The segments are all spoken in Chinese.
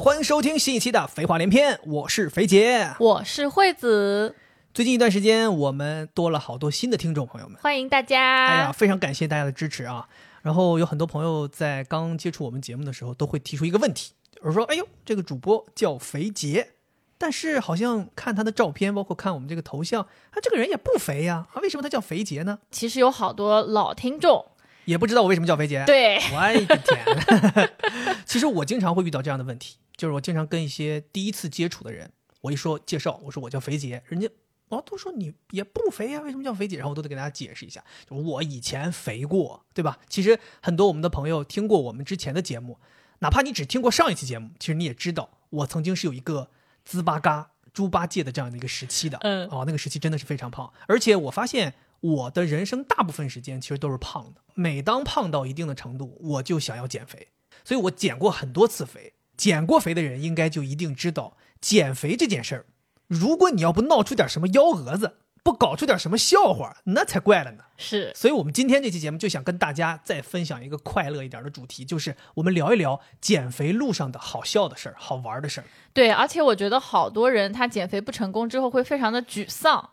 好，欢迎收听新一期的《肥话连篇》，我是肥杰。我是惠子，最近一段时间，我们多了好多新的听众朋友们，欢迎大家。哎呀，非常感谢大家的支持啊！然后有很多朋友在刚接触我们节目的时候，都会提出一个问题，就是说：“哎呦，这个主播叫肥杰，但是好像看他的照片，包括看我们这个头像，他这个人也不肥呀，啊，为什么他叫肥杰呢？其实有好多老听众，也不知道我为什么叫肥杰。对，我的天！其实我经常会遇到这样的问题，就是我经常跟一些第一次接触的人，我一说介绍，我说我叫肥姐，人家哦都说你也不肥呀，为什么叫肥姐？然后我都得给大家解释一下，就我以前肥过，对吧？其实很多我们的朋友听过我们之前的节目，哪怕你只听过上一期节目，其实你也知道我曾经是有一个滋巴嘎猪八戒的这样的一个时期的。嗯哦，那个时期真的是非常胖，而且我发现我的人生大部分时间其实都是胖的。每当胖到一定的程度，我就想要减肥，所以我减过很多次肥。减过肥的人应该就一定知道，减肥这件事儿，如果你要不闹出点什么幺蛾子，不搞出点什么笑话，那才怪了呢。是所以，我们今天这期节目就想跟大家再分享一个快乐一点的主题，就是我们聊一聊减肥路上的好笑的事儿、好玩的事儿。对，而且我觉得好多人他减肥不成功之后会非常的沮丧。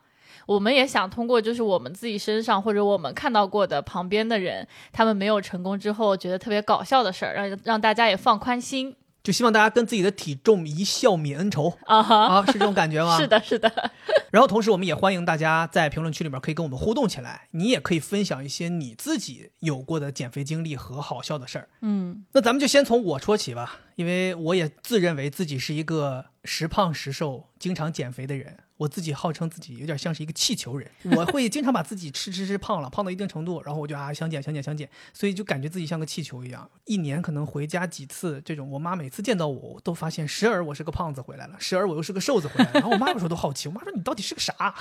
我们也想通过就是我们自己身上或者我们看到过的旁边的人，他们没有成功之后觉得特别搞笑的事儿，让让大家也放宽心就希望大家跟自己的体重一笑泯恩仇啊哈。啊，是这种感觉吗？是的，是的，然后同时，我们也欢迎大家在评论区里面可以跟我们互动起来，你也可以分享一些你自己有过的减肥经历和好笑的事儿。嗯，那咱们就先从我说起吧，因为我也自认为自己是一个时胖时瘦、经常减肥的人。我自己号称自己有点像是一个气球人，我会经常把自己吃吃吃胖了，胖到一定程度，然后我就啊想减想减想减，所以就感觉自己像个气球一样，一年可能回家几次。这种我妈每次见到我，都发现时而我是个胖子回来了，时而我又是个瘦子回来了。然后我妈有时候都好奇，我妈说你到底是个啥？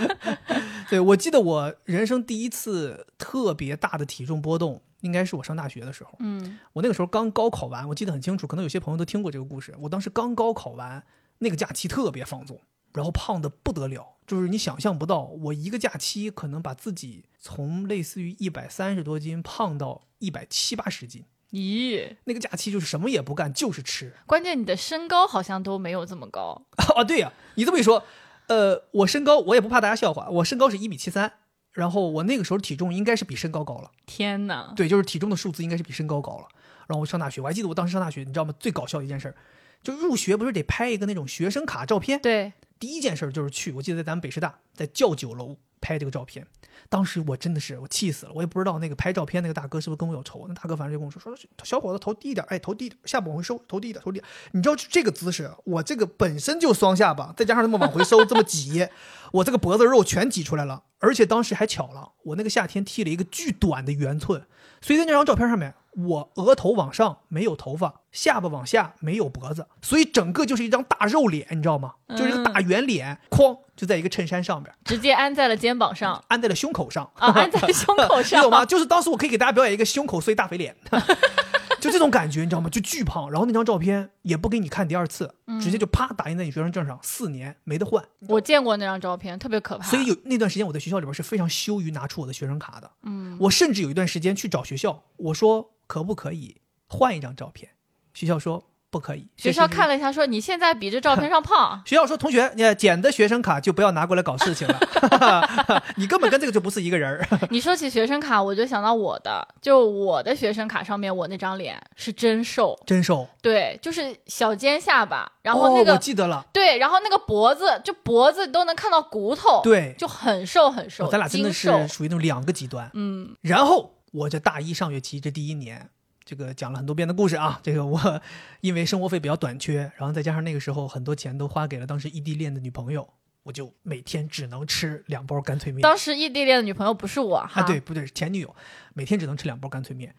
对我记得我人生第一次特别大的体重波动，应该是我上大学的时候。嗯，我那个时候刚高考完，我记得很清楚，可能有些朋友都听过这个故事。我当时刚高考完，那个假期特别放纵，然后胖的不得了，就是你想象不到，我一个假期可能把自己从类似于一百三十多斤胖到一百七八十斤。咦，那个假期就是什么也不干，就是吃。关键你的身高好像都没有这么高。啊，对呀、你这么一说，呃，我身高我也不怕大家笑话，我身高是一米七三，然后我那个时候体重应该是比身高高了。天哪！对，就是体重的数字应该是比身高高了。然后我上大学，我还记得我当时上大学，你知道吗？最搞笑的一件事儿，就入学不是得拍一个那种学生卡照片？对，第一件事就是去，我记得在咱们北师大，在教九楼拍这个照片。当时我真的是我气死了，我也不知道那个拍照片那个大哥是不是跟我有仇。那大哥反正就跟我说说小伙子头低一点，哎头低一点，下巴往回收，头低一点，头低。你知道就这个姿势，我这个本身就双下巴，再加上那么往回收，这么挤，我这个脖子肉全挤出来了。而且当时还巧了，我那个夏天剃了一个巨短的圆寸，所以在那张照片上面，我额头往上没有头发，下巴往下没有脖子，所以整个就是一张大肉脸，你知道吗？就是一个大圆脸，哐就在一个衬衫上边，直接安在了肩膀上安在了胸口上啊，安在胸口上，你懂吗？就是当时我可以给大家表演一个胸口碎大肥脸 就这种感觉，你知道吗？就巨胖，然后那张照片也不给你看第二次，直接就啪打印在你学生证上，四年没得换。我见过那张照片，特别可怕。所以有那段时间，我在学校里边是非常羞于拿出我的学生卡的。嗯，我甚至有一段时间去找学校，我说可不可以换一张照片？学校说不可以。学校看了一下，说你现在比这照片上胖。学校说同学，你捡的学生卡就不要拿过来搞事情了，你根本跟这个就不是一个人儿。你说起学生卡，我就想到我的，就我的学生卡上面，我那张脸是真瘦，真瘦，对，就是小尖下巴，然后那哦、个、我记得了，对，然后那个脖子，就脖子都能看到骨头，，对，就很瘦很瘦，哦咱俩真的是属于那种两个极端。嗯，然后我这大一上学期这第一年，这个讲了很多遍的故事啊。这个我因为生活费比较短缺，然后再加上那个时候很多钱都花给了当时异地恋的女朋友，我就每天只能吃两包干脆面。当时异地恋的女朋友不是我哈，啊，对，，不对，是前女友，每天只能吃两包干脆面，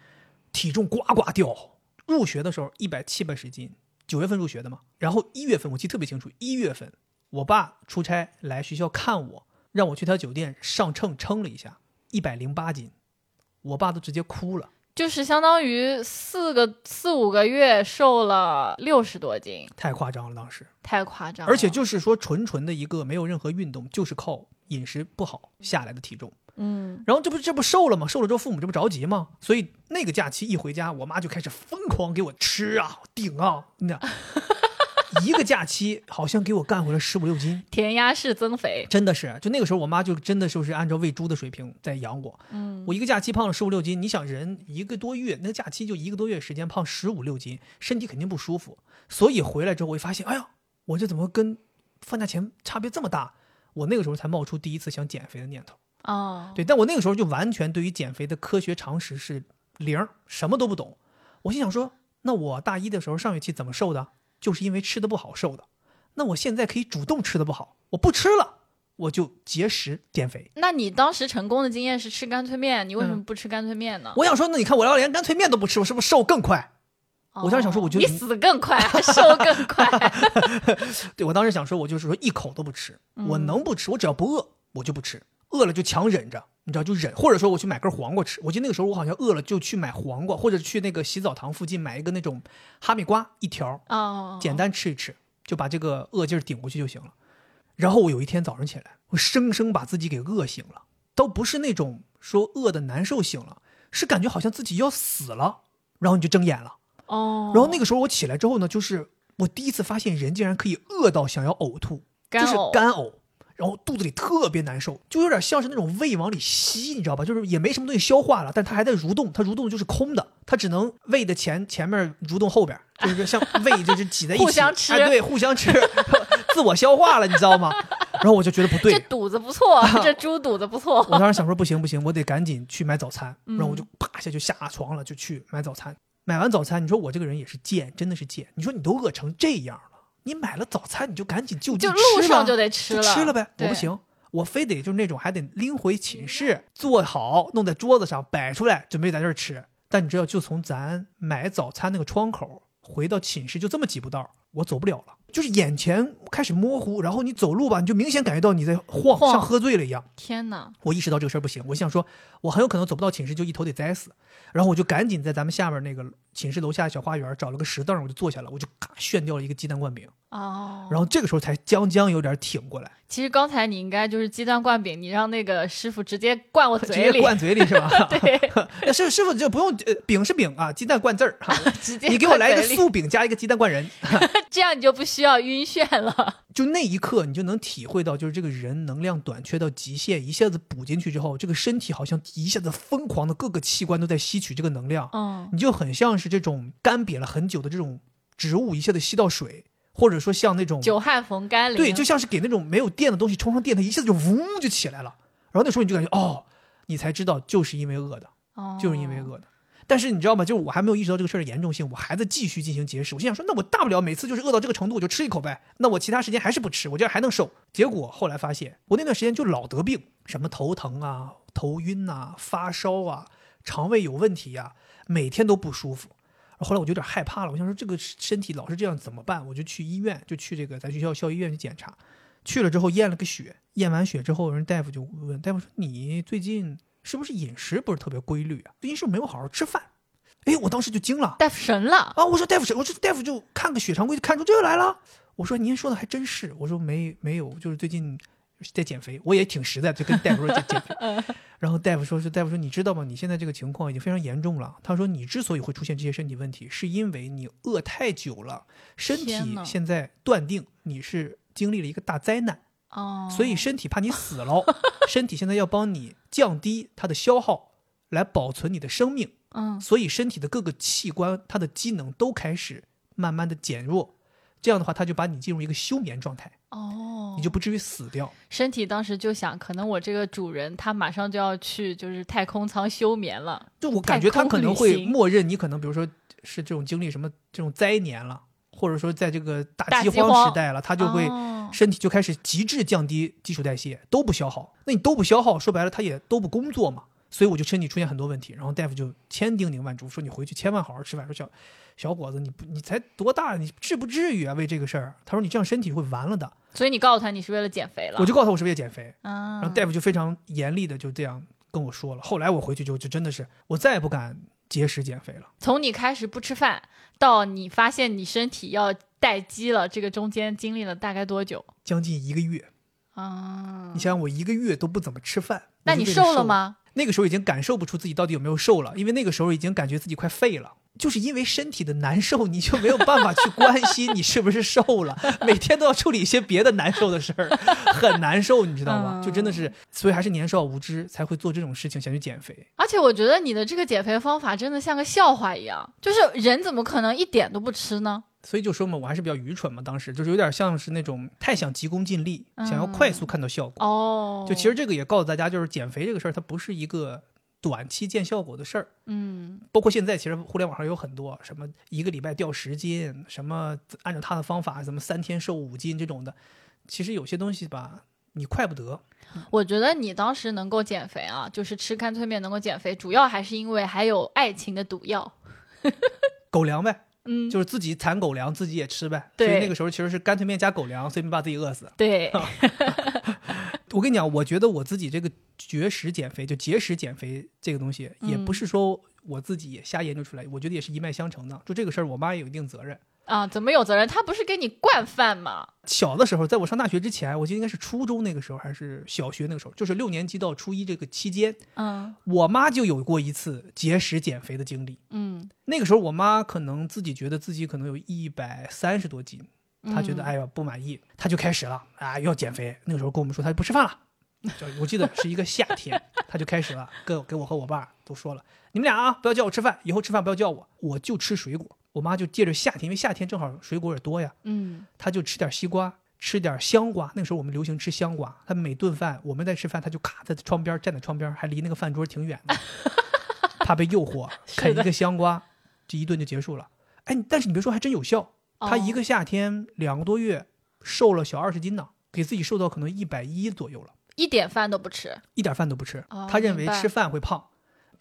体重呱呱掉。入学的时候一百七八十斤，九月份入学的嘛，然后一月份我记得特别清楚，一月份我爸出差来学校看我，让我去他酒店上秤称了一下，一百零八斤，我爸都直接哭了，就是相当于四个四五个月瘦了六十多斤，太夸张了当时，太夸张了。而且就是说纯纯的一个没有任何运动，就是靠饮食不好下来的体重。嗯，然后这不这不瘦了吗？瘦了之后父母这不着急吗？所以那个假期一回家，我妈就开始疯狂给我吃啊顶啊，那一个假期好像给我干回了十五六斤，填鸭式增肥，真的是。就那个时候，我妈就真的就是按照喂猪的水平在养我。嗯，我一个假期胖了十五六斤，你想人一个多月，那个假期就一个多月时间胖十五六斤，身体肯定不舒服。所以回来之后，我就发现，哎呀，我这怎么跟放假前差别这么大？我那个时候才冒出第一次想减肥的念头。哦，对，但我那个时候就完全对于减肥的科学常识是零，什么都不懂。我心想说，那我大一的时候上学期怎么瘦的？就是因为吃的不好瘦的。那我现在可以主动吃的不好，我不吃了，我就节食减肥。那你当时成功的经验是吃干脆面，你为什么不吃干脆面呢？我想说，那你看我要连干脆面都不吃，我是不是瘦更快？我当时想说我就哦你死更快，还 瘦更快。对我当时想说，我就是说一口都不吃，我能不吃，我只要不饿，我就不吃。饿了就强忍着，你知道就忍，或者说我去买根黄瓜吃。我记得那个时候我好像饿了就去买黄瓜，或者去那个洗澡堂附近买一个那种哈密瓜一条，哦，简单吃一吃，就把这个饿劲儿顶过去就行了。然后我有一天早上起来，我生生把自己给饿醒了，倒不是那种说饿的难受醒了，是感觉好像自己要死了，然后你就睁眼了。哦，然后那个时候我起来之后呢，就是我第一次发现人竟然可以饿到想要呕吐，就是干呕，然后肚子里特别难受，就有点像是那种胃往里吸，你知道吧？就是也没什么东西消化了，但它还在蠕动，它蠕动就是空的，它只能胃的前前面蠕动后边，就是像胃就是挤在一起，互相吃哎，对，互相吃，自我消化了，你知道吗？然后我就觉得不对这，肚子不错，这猪肚子不错。我当时想说不行不行，我得赶紧去买早餐，嗯然后我就啪一下就下床了，就去买早餐。买完早餐，你说我这个人也是贱，真的是贱。你说你都饿成这样了，你买了早餐你就赶紧就地就吃吧路上就得吃就了，吃了呗。我不行，我非得就是那种还得拎回寝室做好，弄在桌子上摆出来，准备在这儿吃。但你知道，就从咱买早餐那个窗口回到寝室就这么几步道儿，我走不了了，就是眼前开始模糊，然后你走路吧，你就明显感觉到你在晃，晃像喝醉了一样。天哪！我意识到这个事儿不行，我想说，我很有可能走不到寝室就一头得栽死，然后我就赶紧在咱们下面那个寝室楼下小花园找了个石凳，我就坐下了，我就咔炫掉了一个鸡蛋灌饼，哦，然后这个时候才将将有点挺过来，其实刚才你应该就是鸡蛋灌饼，你让那个师傅直接灌我 嘴里，接灌嘴里是吧？对，那师师傅就不用，呃，饼是饼啊，鸡蛋灌字儿，哈直接你给我来一个素饼加一个鸡蛋灌人，这样你就不需要晕眩了。就那一刻你就能体会到，就是这个人能量短缺到极限，一下子补进去之后，这个身体好像一下子疯狂的各个器官都在吸取这个能量，嗯，你就很像是这种干瘪了很久的这种植物，一下子吸到水，或者说像那种久旱逢甘霖，对，就像是给那种没有电的东西充上电，它一下子就嗡就起来了。然后那时候你就感觉哦，你才知道就是因为饿的，哦就是因为饿的。但是你知道吗？就是我还没有意识到这个事儿的严重性，我还在继续进行节食。我心想说，那我大不了每次就是饿到这个程度，我就吃一口呗。那我其他时间还是不吃，我这样还能瘦。结果后来发现，我那段时间就老得病，什么头疼啊、头晕呐、发烧啊、肠胃有问题呀、每天都不舒服。后来我就有点害怕了，我想说这个身体老是这样怎么办？我就去医院，就去这个咱学校校医院去检查。去了之后验了个血，验完血之后，人大夫就问大夫说：“你最近是不是饮食不是特别规律啊？最近是不是没有好好吃饭？”哎，我当时就惊了大夫神了，啊！我说大夫神？我说大夫就看个血常规就看出这个来了。我说您说的还真是。我说没没有，就是最近在减肥，我也挺实在，就跟大夫说减减肥。然后大夫说是大夫说你知道吗？你现在这个情况已经非常严重了。他说你之所以会出现这些身体问题，是因为你饿太久了，身体现在断定你是经历了一个大灾难。哦，所以身体怕你死了，身体现在要帮你降低它的消耗，来保存你的生命。嗯，所以身体的各个器官，它的机能都开始慢慢的减弱。这样的话，它就把你进入一个休眠状态，哦，你就不至于死掉。身体当时就想，可能我这个主人他马上就要去就是太空舱休眠了，就我感觉他可能会默认你可能，比如说是这种经历什么这种灾年了，或者说在这个大饥荒时代了，他就会哦身体就开始极致降低基础代谢，都不消耗。那你都不消耗，说白了，它也都不工作嘛。所以我就身体出现很多问题，然后大夫就千叮咛万嘱说你回去千万好好吃饭。说小小伙子，你不你才多大，你至不至于啊为这个事儿。他说你这样身体会完了的。所以你告诉他你是为了减肥了，我就告诉他我是为了减肥，啊，然后大夫就非常严厉的就这样跟我说了。后来我回去就就真的是我再也不敢节食减肥了。从你开始不吃饭到你发现你身体要待机了，这个中间经历了大概多久？将近一个月，啊你，想想，我一个月都不怎么吃饭，那你瘦了？吗？那个时候已经感受不出自己到底有没有瘦了，因为那个时候已经感觉自己快废了。就是因为身体的难受，你就没有办法去关心你是不是瘦了，每天都要处理一些别的难受的事儿，很难受，你知道吗？嗯就真的是，所以还是年少无知才会做这种事情，想去减肥。而且我觉得你的这个减肥方法真的像个笑话一样，就是人怎么可能一点都不吃呢？所以就说嘛，我还是比较愚蠢嘛，当时就是有点像是那种太想急功近利，嗯想要快速看到效果。哦，就其实这个也告诉大家，就是减肥这个事儿，它不是一个短期见效果的事儿。嗯，包括现在，其实互联网上有很多什么一个礼拜掉十斤，什么按照他的方法，怎么三天瘦五斤这种的，其实有些东西吧，你快不得。我觉得你当时能够减肥啊，就是吃干脆面能够减肥，主要还是因为还有爱情的毒药。狗粮呗，嗯，就是自己产狗粮，自己也吃呗。对所以那个时候其实是干脆面加狗粮，所以没把自己饿死。对，我跟你讲，我觉得我自己这个绝食减肥，就节食减肥这个东西，也不是说我自己也瞎研究出来，我觉得也是一脉相承的。就这个事儿，我妈也有一定责任。啊，怎么有责任？他不是给你惯饭吗？小的时候，在我上大学之前，我记得应该是初中那个时候，还是小学那个时候，就是六年级到初一这个期间，嗯我妈就有过一次节食减肥的经历。嗯，那个时候，我妈可能自己觉得自己可能有一百三十多斤，她觉得嗯哎呀不满意，她就开始了啊要减肥。那个时候跟我们说她不吃饭了，就我记得是一个夏天，她就开始了，跟给我和我爸都说了，你们俩啊不要叫我吃饭，以后吃饭不要叫我，我就吃水果。我妈就借着夏天，因为夏天正好水果也多呀，嗯她就吃点西瓜，吃点香瓜。那个时候我们流行吃香瓜，她每顿饭我们在吃饭，她就卡在窗边，站在窗边，还离那个饭桌挺远的，怕被诱惑，啃一个香瓜，这一顿就结束了。哎，但是你别说，还真有效。她一哦个夏天两个多月瘦了小二十斤呢，给自己瘦到可能一百一左右了，一点饭都不吃。一点饭都不吃。哦她认为吃饭会胖，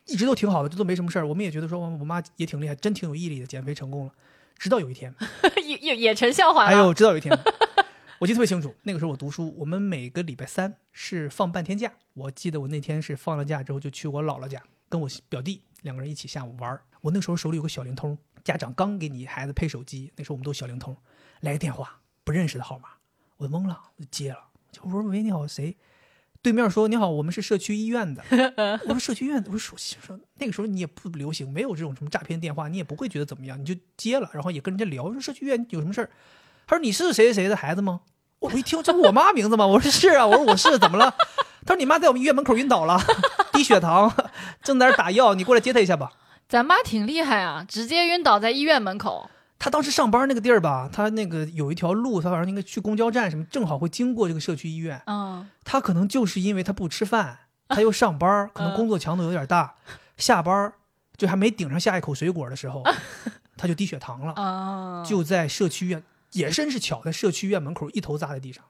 一直都挺好的，这都没什么事儿。我们也觉得说，我我妈也挺厉害，真挺有毅力的，减肥成功了。直到有一天，也也也成笑话了。哎呦，直到有一天，我记得特别清楚，那个时候我读书，我们每个礼拜三是放半天假。我记得我那天是放了假之后就去我姥姥家，跟我表弟两个人一起下午玩儿。我那时候手里有个小灵通，家长刚给你孩子配手机，那时候我们都小灵通，来个电话，不认识的号码，我懵了，我就接了，我说喂，你好，谁？对面说你好，我们是社区医院的。我说社区医院的，我说说说那个时候你也不流行，没有这种什么诈骗电话，你也不会觉得怎么样，你就接了，然后也跟人家聊，说社区医院有什么事儿？他说你是谁谁谁的孩子吗？我一听这不我妈名字吗？我说是啊，我说我是，怎么了？他说你妈在我们医院门口晕倒了，低血糖，正在那打药，你过来接她一下吧。咱妈挺厉害啊，直接晕倒在医院门口。他当时上班那个地儿吧，他那个有一条路，他好像应该去公交站什么，正好会经过这个社区医院。嗯，他可能就是因为他不吃饭，他又上班，可能工作强度有点大，下班就还没顶上下一口水果的时候，他就低血糖了，啊，就在社区医院，也真是巧，在社区医院门口一头扎在地上，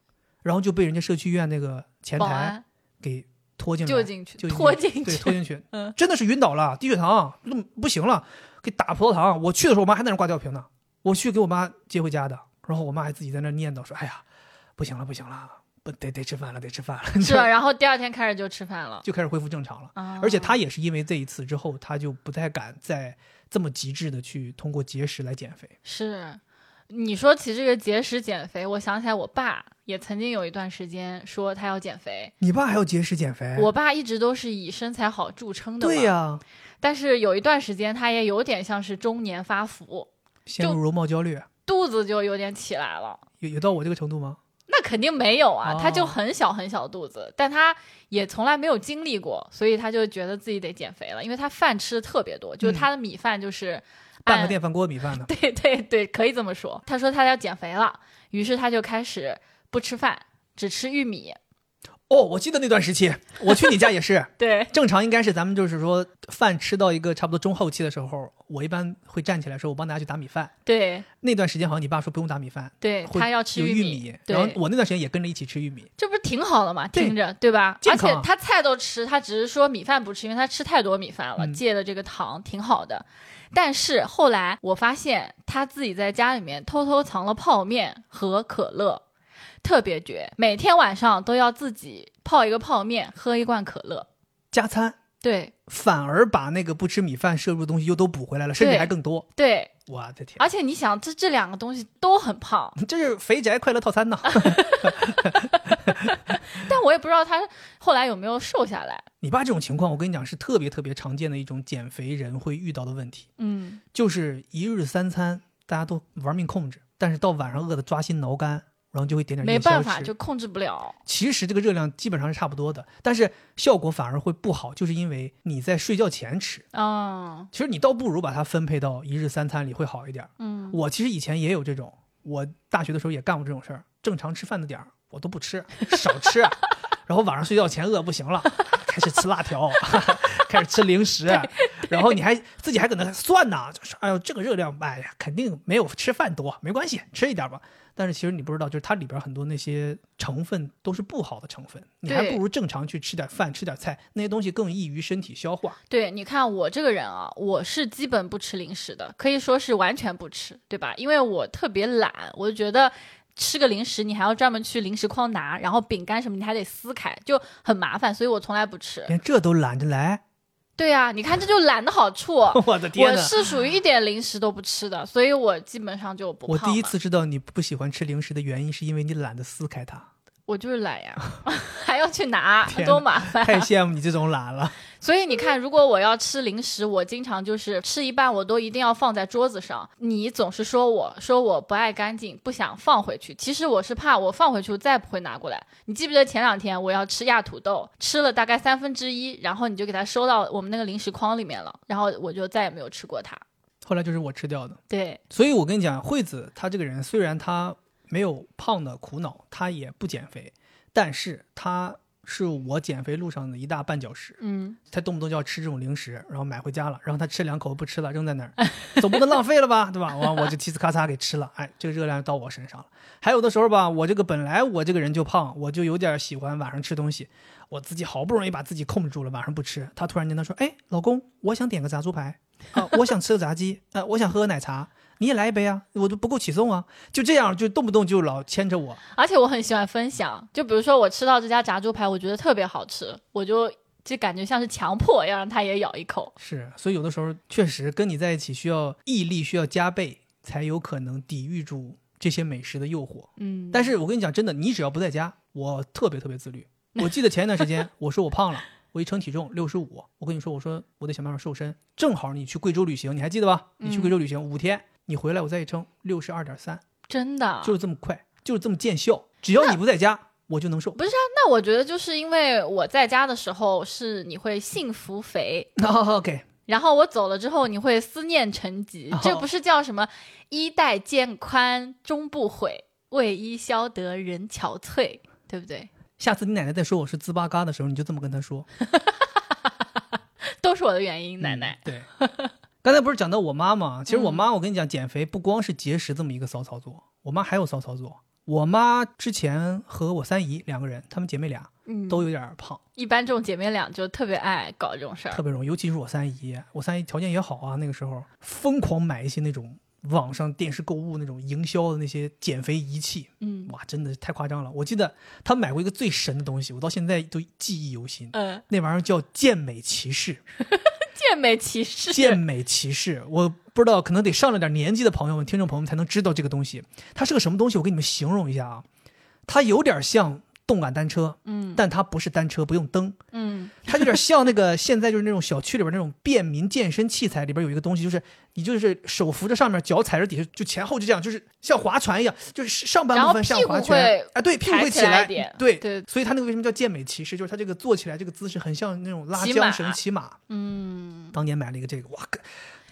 然后就被人家社区医院那个前台给拖进来，救进去，就拖进去对，去。拖进去，嗯。真的是晕倒了，低血糖，那不行了，给打葡萄糖。我去的时候，我妈还在那挂吊瓶呢，我去给我妈接回家的，然后我妈还自己在那念叨说：“哎呀，不行了，不行了，不得得吃饭了，得吃饭了。”是，然后第二天开始就吃饭了。就开始恢复正常了。啊而且她也是因为这一次之后，她就不太敢再这么极致的去通过节食来减肥。是，你说起这个节食减肥，我想起来我爸也曾经有一段时间说他要减肥。你爸还要节食减肥？我爸一直都是以身材好著称的，对、呀、但是有一段时间他也有点像是中年发福，陷入容貌焦虑，肚子就有点起来了。有有到我这个程度吗？那肯定没有啊，哦他就很小很小肚子，但他也从来没有经历过，所以他就觉得自己得减肥了，因为他饭吃的特别多，就是他的米饭就是按半个电饭锅米饭呢？对对对，可以这么说。他说他要减肥了，于是他就开始不吃饭，只吃玉米。哦，我记得那段时期，我去你家也是。对，正常应该是咱们就是说饭吃到一个差不多中后期的时候，我一般会站起来说，我帮大家去打米饭。对那段时间好像你爸说不用打米饭，对，他要吃玉米。然后，我那段时间也跟着一起吃玉米。这不是挺好的嘛？听着对吧？而且他菜都吃，他只是说米饭不吃，因为他吃太多米饭了，嗯戒了这个糖，挺好的。但是后来我发现他自己在家里面偷偷藏了泡面和可乐，特别绝，每天晚上都要自己泡一个泡面，喝一罐可乐。加餐对反而把那个不吃米饭摄入的东西又都补回来了，甚至还更多。对，我的天，而且你想，这这两个东西都很胖，这是肥宅快乐套餐呢！但我也不知道他后来有没有瘦下来。你爸这种情况，我跟你讲是特别特别常见的一种减肥人会遇到的问题，嗯，就是一日三餐大家都玩命控制，但是到晚上饿得抓心挠肝，然后就会点点没办法，就控制不了。其实这个热量基本上是差不多的，但是效果反而会不好，就是因为你在睡觉前吃。嗯其实你倒不如把它分配到一日三餐里会好一点。嗯，我其实以前也有这种，我大学的时候也干过这种事儿。正常吃饭的点儿我都不吃，少吃，然后晚上睡觉前饿不行了，开始吃辣条，开始吃零食，然后你还自己还搁那算呢，就是哎呦这个热量，哎呀肯定没有吃饭多，没关系，吃一点吧。但是其实你不知道，就是它里边很多那些成分都是不好的成分，你还不如正常去吃点饭，吃点菜，那些东西更易于身体消化。对，你看我这个人啊，我是基本不吃零食的，可以说是完全不吃，对吧？因为我特别懒，我就觉得吃个零食你还要专门去零食筐拿，然后饼干什么你还得撕开，就很麻烦，所以我从来不吃。连这都懒得来，对呀、你看这就懒的好处。我的天我！是属于一点零食都不吃的，所以我基本上就不我胖我第一次知道你不喜欢吃零食的原因，是因为你懒得撕开它。我就是懒呀，还要去拿，多麻烦。太羡慕你这种懒了。所以你看，如果我要吃零食，我经常就是吃一半，我都一定要放在桌子上。你总是说我说我不爱干净，不想放回去。其实我是怕我放回去，再不会拿过来。你记不记得前两天我要吃压土豆，吃了大概三分之一，然后你就给它收到我们那个零食筐里面了，然后我就再也没有吃过它。后来就是我吃掉的。对，所以我跟你讲，惠子她这个人虽然她没有胖的苦恼，她也不减肥，但是她是我减肥路上的一大绊脚石。嗯，他动不动就要吃这种零食，然后买回家了，然后他吃两口不吃了，扔在那儿，总不能浪费了吧，对吧？完我就嘁呲咔嚓给吃了，哎，这个热量到我身上了。还有的时候吧，我这个本来我这个人就胖，我就有点喜欢晚上吃东西，我自己好不容易把自己控制住了，晚上不吃。他突然间他说：“哎，老公，我想点个炸猪排啊，我想吃个炸鸡，呃，我想喝个奶茶。”你也来一杯啊，我都不够起送啊！就这样，就动不动就老牵着我。而且我很喜欢分享，就比如说我吃到这家炸猪排，我觉得特别好吃，我就就感觉像是强迫要让他也咬一口。是，所以有的时候确实跟你在一起需要毅力需要加倍，才有可能抵御住这些美食的诱惑。嗯，但是我跟你讲，真的，你只要不在家，我特别特别自律。我记得前一段时间我说我胖了，我一称体重六十五，我跟你说，我说我得想办法瘦身。正好你去贵州旅行，你还记得吧？你去贵州旅行五天，你回来我再一称六十二点三，真的就是这么快，就是这么见效。只要你不在家，我就能瘦。不是啊，那我觉得就是因为我在家的时候是你会幸福肥，OK，然后我走了之后你会思念成疾，哦这不是叫什么衣带渐宽终不悔，为伊消得人憔悴，对不对？下次你奶奶再说我是滋巴嘎的时候，你就这么跟她说。都是我的原因，奶奶。对，刚才不是讲到我妈吗？其实我嗯妈，我跟你讲，减肥不光是节食这么一个骚操作，我妈还有骚操作。我妈之前和我三姨两个人，她们姐妹俩嗯，都有点胖，一般这种姐妹俩就特别爱搞这种事儿。特别容易，尤其是我三姨，我三姨条件也好啊，那个时候疯狂买一些那种网上电视购物那种营销的那些减肥仪器，嗯哇，真的是太夸张了。我记得她买过一个最神的东西，我到现在都记忆犹新，嗯，那玩意儿叫健美骑士。健美骑士。健美骑士，我不知道，可能得上了点年纪的朋友们、听众朋友们才能知道这个东西。它是个什么东西？我给你们形容一下啊，它有点像动感单车，嗯但它不是单车，不用蹬，嗯它有点像那个现在就是那种小区里边那种便民健身器材里边有一个东西，就是你就是手扶着上面，脚踩着底下，就前后就这样，就是像划船一样，就是上半部分像划然后屁股会拳，啊，对，屁股会抬起起来对对所以它那个为什么叫健美骑士？就是它这个坐起来这个姿势很像那种拉骑马缰绳骑马。嗯，当年买了一个这个，哇，个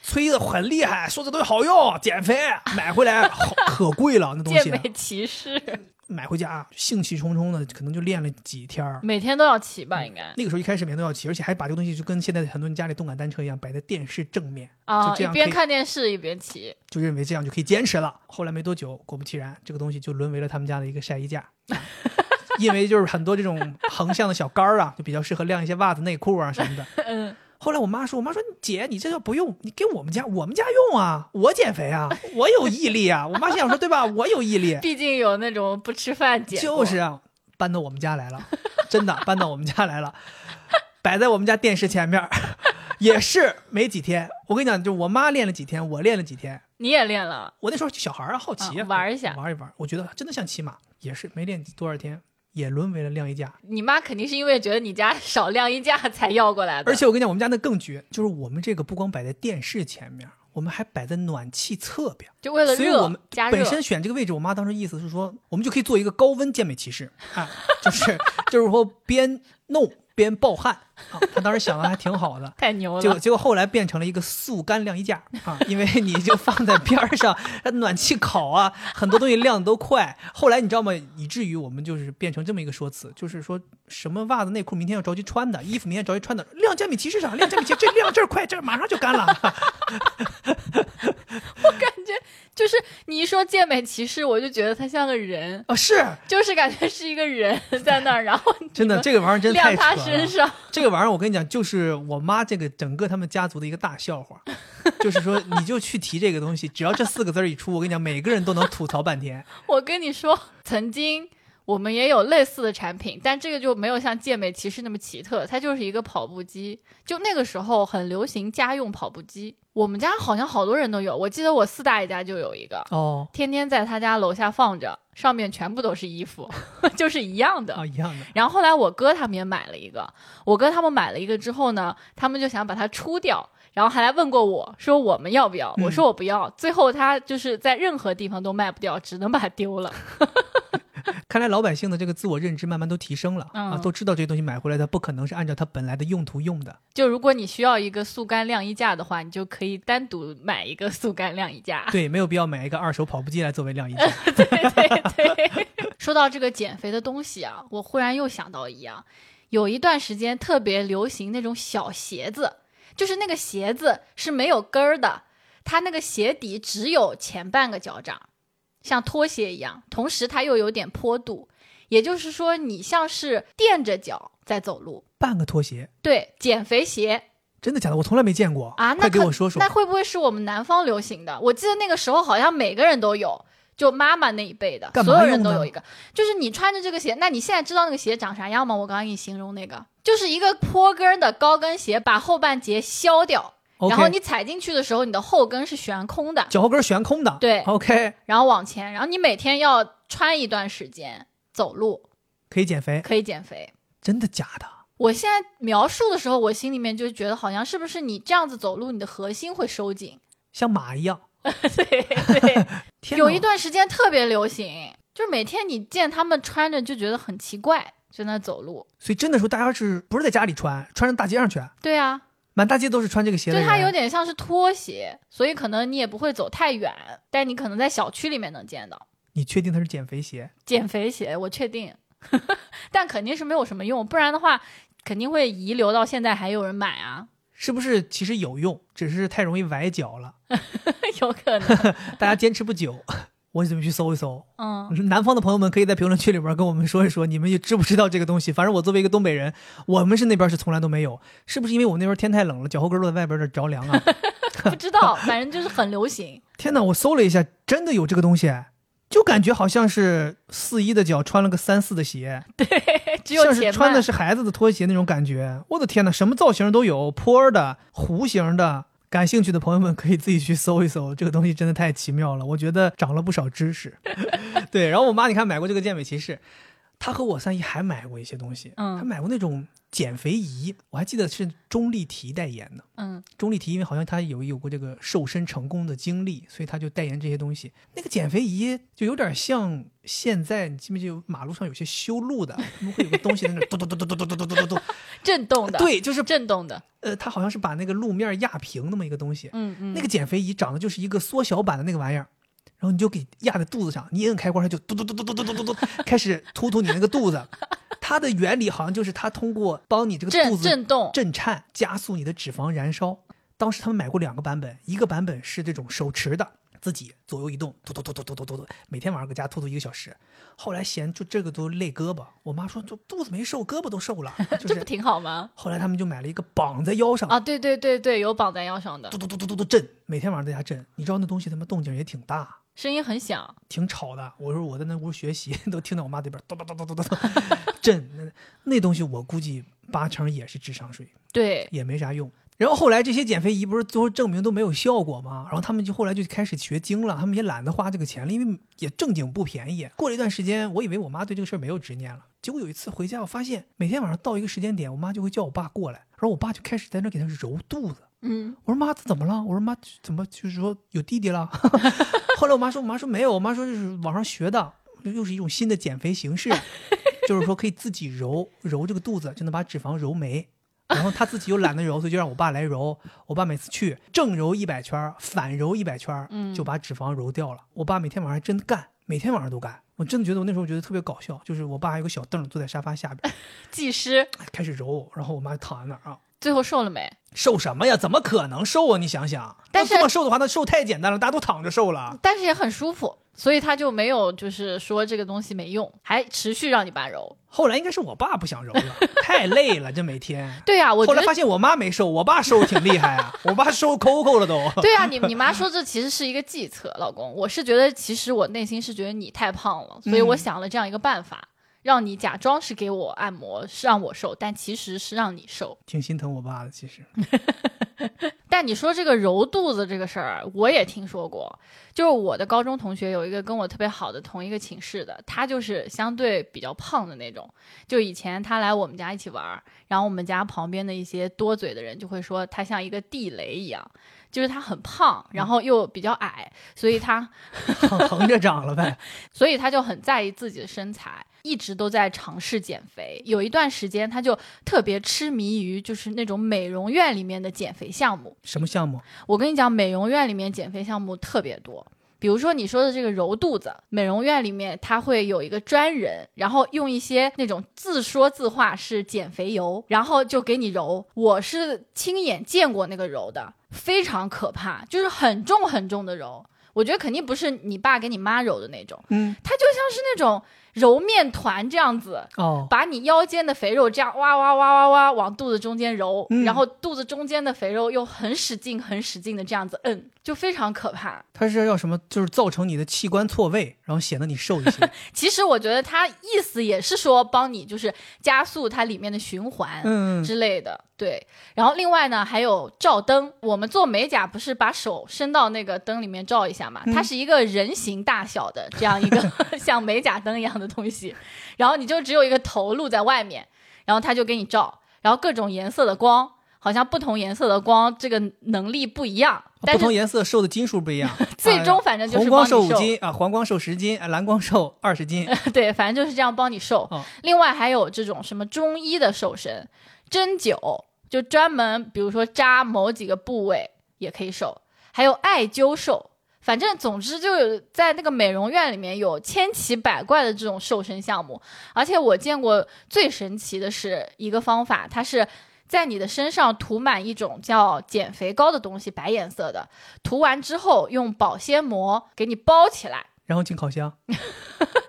吹的很厉害，说这东西好用，减肥，买回来好可贵了，那东西健美骑士 买回家兴气冲冲的，可能就练了几天儿。每天都要骑吧，应该那个时候一开始每天都要骑，而且还把这个东西就跟现在很多人家里动感单车一样，摆在电视正面，啊，就这样一边看电视一边骑。就认为这样就可以坚持了。后来没多久，果不其然，这个东西就沦为了他们家的一个晒衣架。因为就是很多这种横向的小杆儿啊，就比较适合晾一些袜子、内裤啊什么的。嗯，后来我妈说：“我妈说姐，你这个不用，你给我们家我们家用啊，我减肥啊，我有毅力啊。”我妈心想说：“对吧？我有毅力，毕竟有那种不吃饭减就是啊，搬到我们家来了，真的搬到我们家来了，摆在我们家电视前面，也是没几天。我跟你讲，就我妈练了几天，我练了几天，你也练了，我那时候小孩儿啊，好奇啊，嗯玩一下玩一玩。我觉得真的像骑马，也是没练多少天，也沦为了晾衣架。你妈肯定是因为觉得你家少晾衣架才要过来的。而且我跟你讲，我们家那更绝，就是我们这个不光摆在电视前面，我们还摆在暖气侧边。就为了热所以我们本，身选这个位置，我妈当时意思是说，我们就可以做一个高温健美骑士啊，就是 就是说边弄边暴汗啊。她当时想的还挺好的。太牛了。结果结果后来变成了一个速干晾衣架啊，因为你就放在边儿上，暖气烤啊，很多东西晾的都快。后来你知道吗？以至于我们就是变成这么一个说辞，就是说什么袜子内裤明天要着急穿的，衣服明天着急穿的，晾健美骑士上，晾健美骑士，这晾这儿快，这儿马上就干了。我感觉就是你一说健美骑士，我就觉得他像个人，啊，是就是感觉是一个人 在那儿，然后真的，这个玩意儿真太晾他扯了。身上。这个玩意儿我跟你讲，就是我妈这个整个他们家族的一个大笑话，就是说你就去提这个东西，只要这四个字儿一出，我跟你讲，每个人都能吐槽半天。我跟你说，曾经我们也有类似的产品，但这个就没有像健美骑士那么奇特，它就是一个跑步机。就那个时候很流行家用跑步机，我们家好像好多人都有。我记得我四大爷家就有一个，哦天天在他家楼下放着，上面全部都是衣服，就是一样的。啊，一样的。然后后来我哥他们也买了一个，我哥他们买了一个之后呢，他们就想把它出掉，然后还来问过我说我们要不要，嗯我说我不要，最后他就是在任何地方都卖不掉，只能把它丢了。看来老百姓的这个自我认知慢慢都提升了、啊，嗯都知道这些东西买回来它不可能是按照它本来的用途用的。就如果你需要一个速干晾衣架的话，你就可以单独买一个速干晾衣架。对，没有必要买一个二手跑步机来作为晾衣架。对对对。说到这个减肥的东西啊，我忽然又想到一样，有一段时间特别流行那种小鞋子，就是那个鞋子是没有跟儿的，它那个鞋底只有前半个脚掌，像拖鞋一样，同时它又有点坡度，也就是说你像是垫着脚在走路。半个拖鞋，对，减肥鞋真的假的？我从来没见过啊，那快给我说说那。会不会是我们南方流行的？我记得那个时候好像每个人都有，就妈妈那一辈的，所有人都有一个。就是你穿着这个鞋，那你现在知道那个鞋长啥样吗？我刚刚给你形容那个，就是一个坡跟的高跟鞋，把后半截削掉然后你踩进去的时候，你的后跟是悬空的，脚后跟儿悬空的。对，OK，然后往前，然后你每天要穿一段时间走路，可以减肥，可以减肥。真的假的？我现在描述的时候，我心里面就觉得好像是不是你这样子走路，你的核心会收紧。像马一样。对对，有一段时间特别流行，就是每天你见他们穿着就觉得很奇怪，就那走路。所以真的说，大家是不是在家里穿，穿上大街上去，对啊，满大街都是穿这个鞋的人。对它有点像是拖鞋，所以可能你也不会走太远，但你可能在小区里面能见到你确定它是减肥鞋？减肥鞋，我确定，但肯定是没有什么用，不然的话肯定会遗留到现在还有人买啊，是不是其实有用，只是太容易崴脚了，有可能，大家坚持不久。我准备去搜一搜。嗯，南方的朋友们可以在评论区里边跟我们说一说，你们也知不知道这个东西？反正我作为一个东北人，我们是那边是从来都没有。是不是因为我们那边天太冷了，脚后跟落在外边这着凉啊？不知道，反正就是很流行。天哪！我搜了一下，真的有这个东西，就感觉好像是四一的脚穿了个三四的鞋，对只有像是穿的是孩子的拖鞋那种感觉。我的天哪，什么造型都有，坡的、弧形的。感兴趣的朋友们可以自己去搜一搜，这个东西真的太奇妙了，我觉得长了不少知识。对，然后我妈你看买过这个健美骑士，她和我三姨还买过一些东西，嗯还买过那种减肥仪，我还记得是钟丽缇代言的。嗯，钟丽缇因为好像她有有过这个瘦身成功的经历，所以她就代言这些东西。那个减肥仪就有点像现在，你记不记得马路上有些修路的，他们会有个东西在那嘟嘟嘟嘟嘟嘟嘟嘟嘟嘟嘟，震动的，，对，就是震动的，呃，它好像是把那个路面压平那么一个东西。嗯嗯，那个减肥仪长得就是一个缩小版的那个玩意儿，然后你就给压在肚子上，你一摁开关，它就嘟嘟嘟嘟嘟嘟嘟嘟嘟开始突突你那个肚子。它的原理好像就是它通过帮你这个肚子震动，震颤，加速你的脂肪燃烧。当时他们买过两个版本，一个版本是这种手持的，自己左右移动，突突突突突突突突，每天晚上搁家突突一个小时。后来嫌就这个都累胳膊，我妈说就肚子没瘦，胳膊都瘦了，就是。这不挺好吗？后来他们就买了一个绑在腰上，啊，对对对对，有绑在腰上的嘟，嘟嘟嘟嘟嘟震，每天晚上在家震。你知道那东西他妈动静也挺大，声音很响，挺吵的。我说我在那屋学习，都听到我妈这边咚咚咚咚咚咚咚震。那那东西我估计八成也是智商税，对，也没啥用。然后后来这些减肥仪不是最后证明都没有效果吗？然后他们就后来就开始学精了，他们也懒得花这个钱了，因为也正经不便宜。过了一段时间，我以为我妈对这个事儿没有执念了，结果有一次回家，我发现每天晚上到一个时间点，我妈就会叫我爸过来，然后我爸就开始在那给她揉肚子。嗯，我说妈，这怎么了？我说妈，怎么就是说有弟弟了？后来我妈说，我妈说没有，我妈说这是网上学的，又是一种新的减肥形式，就是说可以自己揉揉这个肚子，就能把脂肪揉没。然后他自己又懒得揉，所以就让我爸来揉。我爸每次去正揉一百圈，反揉一百圈，嗯就把脂肪揉掉了。我爸每天晚上还真干，每天晚上都干。我真的觉得我那时候觉得特别搞笑，就是我爸还有个小凳坐在沙发下边 技师开始揉，然后我妈就躺在那儿啊。最后瘦了没？瘦什么呀？怎么可能瘦啊？你想想，但是这么瘦的话，那瘦太简单了，大家都躺着瘦了。但是也很舒服，所以他就没有就是说这个东西没用，还持续让你爸揉。后来应该是我爸不想揉了，太累了，这每天。对呀、我后来发现我妈没瘦，我爸瘦挺厉害啊，我爸瘦抠抠了都。对啊，你你妈说这其实是一个计策，老公，我是觉得其实我内心是觉得你太胖了，所以我嗯想了这样一个办法，让你假装是给我按摩，是让我瘦，但其实是让你瘦。挺心疼我爸的，其实。但你说这个揉肚子这个事儿，我也听说过。就是我的高中同学有一个跟我特别好的同一个寝室的，他就是相对比较胖的那种。就以前他来我们家一起玩儿，然后我们家旁边的一些多嘴的人就会说他像一个地雷一样，就是他很胖，然后又比较矮，所以他 横横着长了呗。所以他就很在意自己的身材，一直都在尝试减肥。有一段时间，他就特别痴迷于就是那种美容院里面的减肥项目。什么项目？我跟你讲，美容院里面减肥项目特别多。比如说你说的这个揉肚子，美容院里面它会有一个专人，然后用一些那种自说自话是减肥油，然后就给你揉。我是亲眼见过那个揉的，非常可怕，就是很重很重的揉。我觉得肯定不是你爸给你妈揉的那种，嗯，它就像是那种揉面团这样子，哦，把你腰间的肥肉这样哇哇哇哇哇往肚子中间揉，嗯然后肚子中间的肥肉又很使劲、很使劲的这样子摁，就非常可怕。它是要什么？就是造成你的器官错位，然后显得你瘦一些。其实我觉得它意思也是说帮你就是加速它里面的循环。嗯，之类的，对。然后另外呢，还有照灯。我们做美甲不是把手伸到那个灯里面照一下嘛？嗯它是一个人形大小的这样一个 像美甲灯一样的东西，然后你就只有一个头露在外面，然后他就给你照，然后各种颜色的光，好像不同颜色的光这个能力不一样，不同颜色受的斤数不一样。最终啊反正就是红光瘦五斤啊，黄光瘦十斤，啊蓝光瘦二十斤。对，反正就是这样帮你瘦。哦另外还有这种什么中医的瘦身，针灸就专门比如说扎某几个部位也可以瘦，还有艾灸瘦。反正总之就有在那个美容院里面有千奇百怪的这种瘦身项目，而且我见过最神奇的是一个方法，它是在你的身上涂满一种叫减肥膏的东西，白颜色的，涂完之后用保鲜膜给你包起来，然后进烤箱，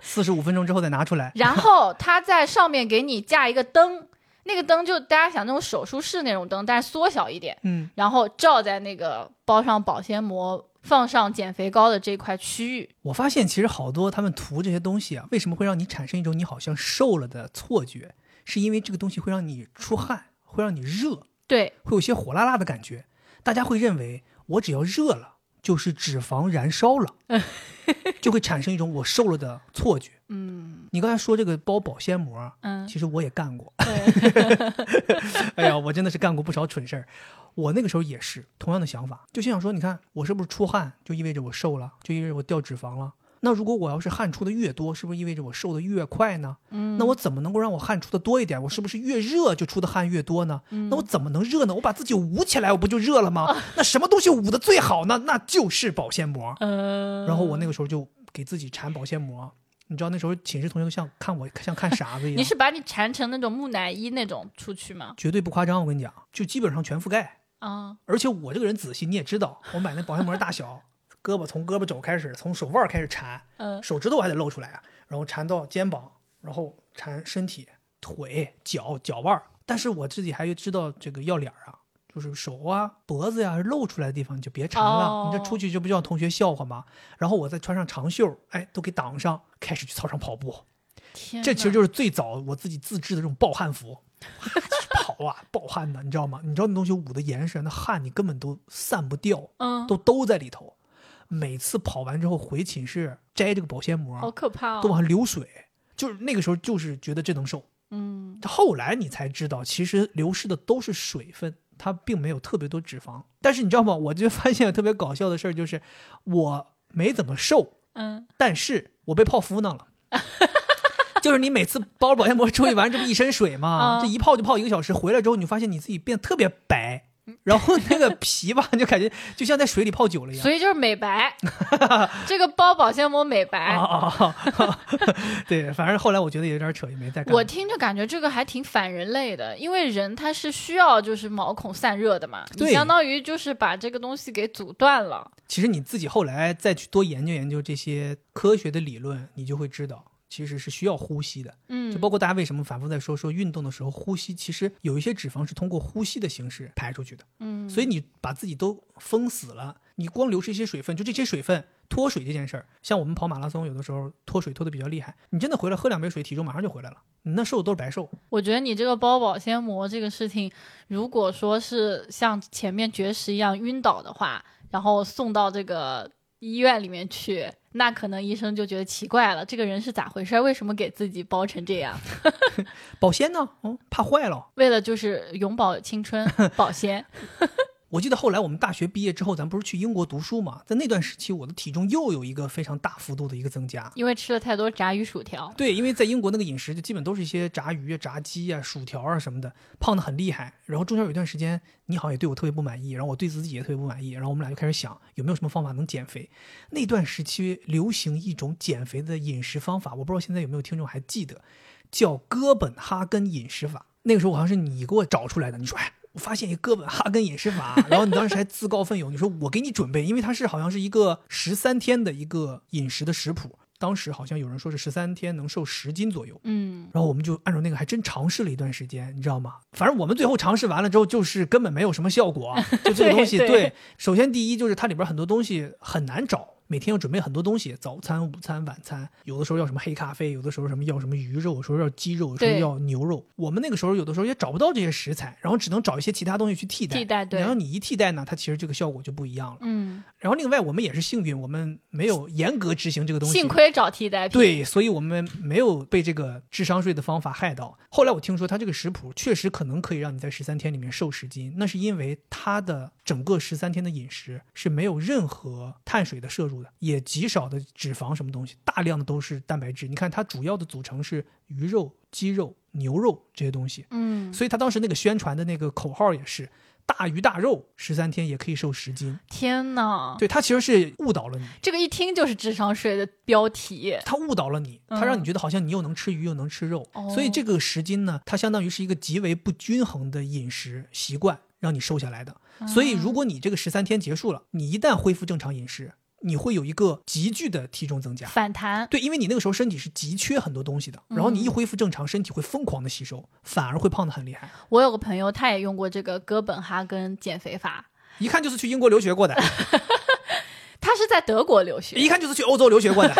四十五分钟之后再拿出来。然后它在上面给你架一个灯，那个灯就大家想那种手术室那种灯，但是缩小一点，嗯，然后照在那个包上保鲜膜、放上减肥膏的这块区域。我发现其实好多他们涂这些东西啊，为什么会让你产生一种你好像瘦了的错觉？是因为这个东西会让你出汗，会让你热，对，会有些火辣辣的感觉。大家会认为我只要热了，就是脂肪燃烧了，就会产生一种我瘦了的错觉。嗯你刚才说这个包保鲜膜，嗯，其实我也干过。哎呀，我真的是干过不少蠢事儿。我那个时候也是同样的想法，就心想说，你看我是不是出汗就意味着我瘦了，就意味着我掉脂肪了？那如果我要是汗出的越多，是不是意味着我瘦的越快呢？嗯，那我怎么能够让我汗出的多一点？我是不是越热就出的汗越多呢？嗯那我怎么能热呢？我把自己捂起来，我不就热了吗？那什么东西捂的最好呢？那就是保鲜膜。呃，然后我那个时候就给自己缠保鲜膜，你知道那时候寝室同学像看我像看傻子一样。你是把你缠成那种木乃伊那种出去吗？绝对不夸张，我跟你讲，就基本上全覆盖。啊，而且我这个人仔细，你也知道，我买那保鲜膜大小，胳膊从胳膊肘开始，从手腕开始缠，嗯手指头还得露出来啊，然后缠到肩膀，然后缠身体、腿、脚、脚腕儿。但是我自己还知道这个要脸儿啊，就是手啊、脖子呀、露出来的地方你就别缠了，哦你这出去就不就让同学笑话吗？然后我再穿上长袖，哎，都给挡上，开始去操场跑步。这其实就是最早我自己自制的这种暴汗服，跑啊暴汗的，你知道吗？你知道那东西捂得严实，那汗你根本都散不掉，嗯，都都在里头。每次跑完之后回寝室摘这个保鲜膜，好可怕哦。都往上流水，就是那个时候就是觉得这能瘦。嗯，后来你才知道，其实流失的都是水分，它并没有特别多脂肪。但是你知道吗？我就发现特别搞笑的事儿，就是我没怎么瘦，嗯，但是我被泡芙囊了。就是你每次包了保鲜膜出去完，这不一身水吗？嗯 这一泡就泡一个小时，回来之后你发现你自己变得特别白，然后那个皮吧，就感觉就像在水里泡久了一样。所以就是美白，这个包保鲜膜美白。对，反正后来我觉得有点扯，也没再干。我听着感觉这个还挺反人类的，因为人他是需要就是毛孔散热的嘛，你相当于就是把这个东西给阻断了。其实你自己后来再去多研究研究这些科学的理论，你就会知道，其实是需要呼吸的。嗯，就包括大家为什么反复在说说运动的时候呼吸，其实有一些脂肪是通过呼吸的形式排出去的。嗯，所以你把自己都封死了，你光流失一些水分，就这些水分脱水这件事儿，像我们跑马拉松，有的时候脱水脱的比较厉害，你真的回来喝两杯水，体重马上就回来了，你那瘦的都是白瘦。我觉得你这个包保鲜膜这个事情，如果说是像前面绝食一样晕倒的话，然后送到这个医院里面去，那可能医生就觉得奇怪了，这个人是咋回事？为什么给自己包成这样？保鲜呢？哦，怕坏了。为了就是永葆青春，保鲜。我记得后来我们大学毕业之后，咱不是去英国读书嘛，在那段时期，我的体重又有一个非常大幅度的一个增加。因为吃了太多炸鱼薯条。对，因为在英国那个饮食就基本都是一些炸鱼啊、炸鸡啊、薯条啊什么的，胖的很厉害。然后中间有一段时间，你好像也对我特别不满意，然后我对自己也特别不满意，然后我们俩就开始想有没有什么方法能减肥。那段时期流行一种减肥的饮食方法，我不知道现在有没有听众还记得，叫哥本哈根饮食法。那个时候好像是你给我找出来的，你说哎。我发现一个哥本哈根饮食法，然后你当时还自告奋勇，你说我给你准备，因为它是好像是一个十三天的一个饮食的食谱，当时好像有人说是十三天能瘦十斤左右，嗯，然后我们就按照那个还真尝试了一段时间，你知道吗？反正我们最后尝试完了之后，就是根本没有什么效果啊。就这个 东西，对对首先第一就是它里边很多东西很难找，每天要准备很多东西，早餐、午餐、晚餐，有的时候要什么黑咖啡，有的时候什么要什么鱼肉，有时候要鸡肉，有时候要牛肉。我们那个时候有的时候也找不到这些食材，然后只能找一些其他东西去替代。替代对然后你一替代呢，它其实这个效果就不一样了。嗯，然后另外我们也是幸运，我们没有严格执行这个东西。幸亏找替代品。，对，所以我们没有被这个智商税的方法害到。后来我听说他这个食谱确实可能可以让你在十三天里面瘦十斤，那是因为它的整个十三天的饮食是没有任何碳水的摄入的，也极少的脂肪什么东西，大量的都是蛋白质。你看它主要的组成是鱼肉、鸡肉、牛肉这些东西，嗯，所以他当时那个宣传的那个口号也是。大鱼大肉，十三天也可以瘦十斤。天哪，对他其实是误导了你，这个一听就是智商税的标题。他误导了你，他让你觉得好像你又能吃鱼又能吃肉，哦所以这个十斤呢，它相当于是一个极为不均衡的饮食习惯让你瘦下来的。所以如果你这个十三天结束了，你一旦恢复正常饮食，你会有一个急剧的体重增加。反弹，对，因为你那个时候身体是急缺很多东西的，然后你一恢复正常，身体会疯狂的吸收，反而会胖得很厉害。我有个朋友，他也用过这个哥本哈根减肥法，一看就是去英国留学过的，他是在德国留学，一看就是去欧洲留学过的。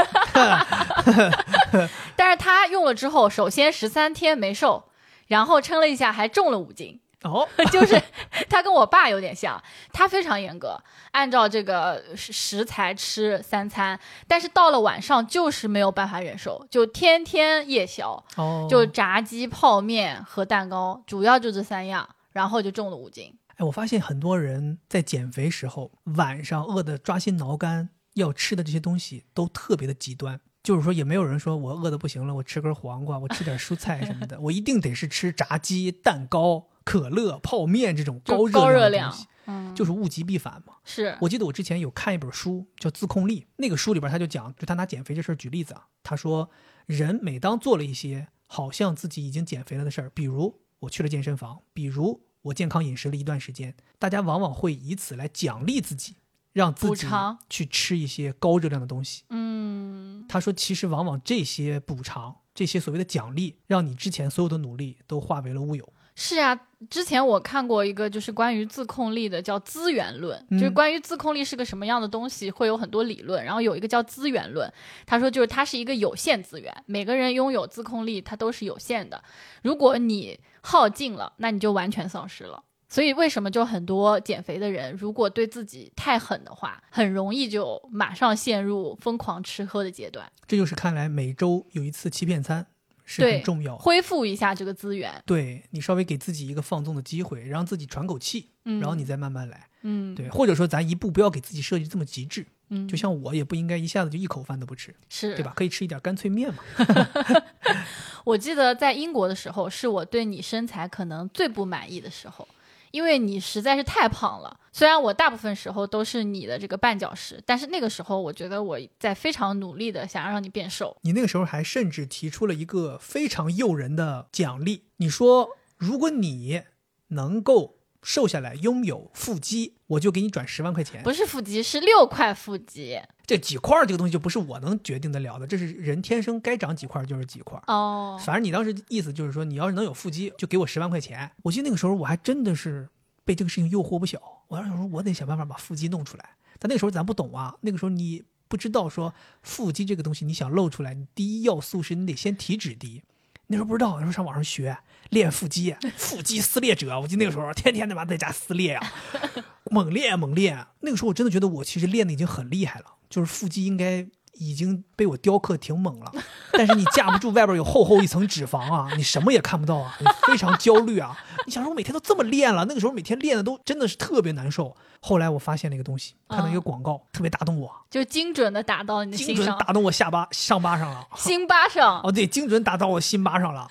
但是他用了之后，首先十三天没瘦，然后称了一下还重了五斤，哦，就是他跟我爸有点像，他非常严格，按照这个食食材吃三餐，但是到了晚上就是没有办法忍受，就天天夜宵，哦，就炸鸡、泡面和蛋糕，主要就这三样，然后就重了五斤。哎，我发现很多人在减肥时候，晚上饿得抓心挠肝，要吃的这些东西都特别的极端。就是说，也没有人说我饿得不行了，我吃根黄瓜，我吃点蔬菜什么的，我一定得是吃炸鸡、蛋糕、可乐、泡面这种高高热量热量的东西，嗯，就是物极必反嘛。是我记得我之前有看一本书叫《自控力》，那个书里边他就讲，就他拿减肥这事儿举例子啊。他说，人每当做了一些好像自己已经减肥了的事儿，比如我去了健身房，比如我健康饮食了一段时间，大家往往会以此来奖励自己，让自己去吃一些高热量的东西。嗯，他说，其实往往这些补偿，这些所谓的奖励，让你之前所有的努力都化为了乌有。是啊，之前我看过一个就是关于自控力的，叫资源论，嗯就是关于自控力是个什么样的东西，会有很多理论。然后有一个叫资源论，他说就是它是一个有限资源，每个人拥有自控力它都是有限的。如果你耗尽了，那你就完全丧失了。所以为什么就很多减肥的人，如果对自己太狠的话，很容易就马上陷入疯狂吃喝的阶段，这就是看来每周有一次欺骗餐是很重要的。恢复一下这个资源。对你稍微给自己一个放纵的机会，让自己喘口气，嗯，然后你再慢慢来。嗯，对，或者说咱一步不要给自己设计这么极致，嗯，就像我也不应该一下子就一口饭都不吃，是对吧？可以吃一点干脆面嘛。我记得在英国的时候，是我对你身材可能最不满意的时候，因为你实在是太胖了。虽然我大部分时候都是你的这个绊脚石，但是那个时候我觉得我在非常努力的想要让你变瘦。你那个时候还甚至提出了一个非常诱人的奖励，你说如果你能够瘦下来，拥有腹肌，我就给你转十万块钱。不是腹肌，是六块腹肌这几块这个东西就不是我能决定得了的，这是人天生该长几块就是几块。哦。反正你当时意思就是说，你要是能有腹肌，就给我十万块钱。我记得那个时候我还真的是被这个事情诱惑不小，我当时想说，我得想办法把腹肌弄出来。但那个时候咱不懂啊，那个时候你不知道说腹肌这个东西，你想露出来，你第一要素是你得先体脂低。那时候不知道，那时候上网上学练腹肌，腹肌撕裂者。我记得那个时候天天他妈在家撕裂呀、猛练猛练。那个时候我真的觉得我其实练的已经很厉害了，就是腹肌应该已经被我雕刻挺猛了。但是你架不住外边有厚厚一层脂肪啊，你什么也看不到啊，你非常焦虑啊。你想说我每天都这么练了，那个时候每天练的都真的是特别难受。后来我发现了一个东西，看到一个广告，特别打动我，就精准的打到你的精心上，准打动我下巴上巴上了。心巴上。哦，对，精准打到我心巴上了。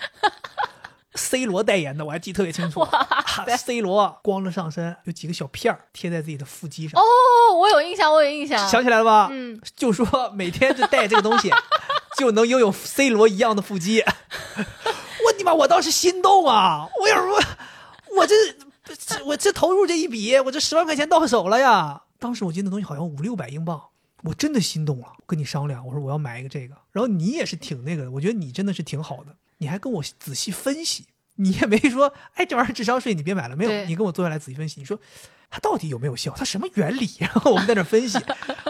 C 罗代言的，我还记得特别清楚。啊 C 罗光着上身，有几个小片儿贴在自己的腹肌上。哦，我有印象，我有印象。想起来了吧？嗯，就说每天就带这个东西，就能拥有 C 罗一样的腹肌。我你妈！我当时心动啊！我要说，我这这我这投入这一笔，我这十万块钱到手了呀！当时我记得那东西好像五六百英镑，我真的心动了。跟你商量，我说我要买一个这个，然后你也是挺那个的，我觉得你真的是挺好的，你还跟我仔细分析，你也没说，哎，这玩意儿智商税你别买了，没有，你跟我坐下来仔细分析，你说它到底有没有效，它什么原理，然后我们在那分析。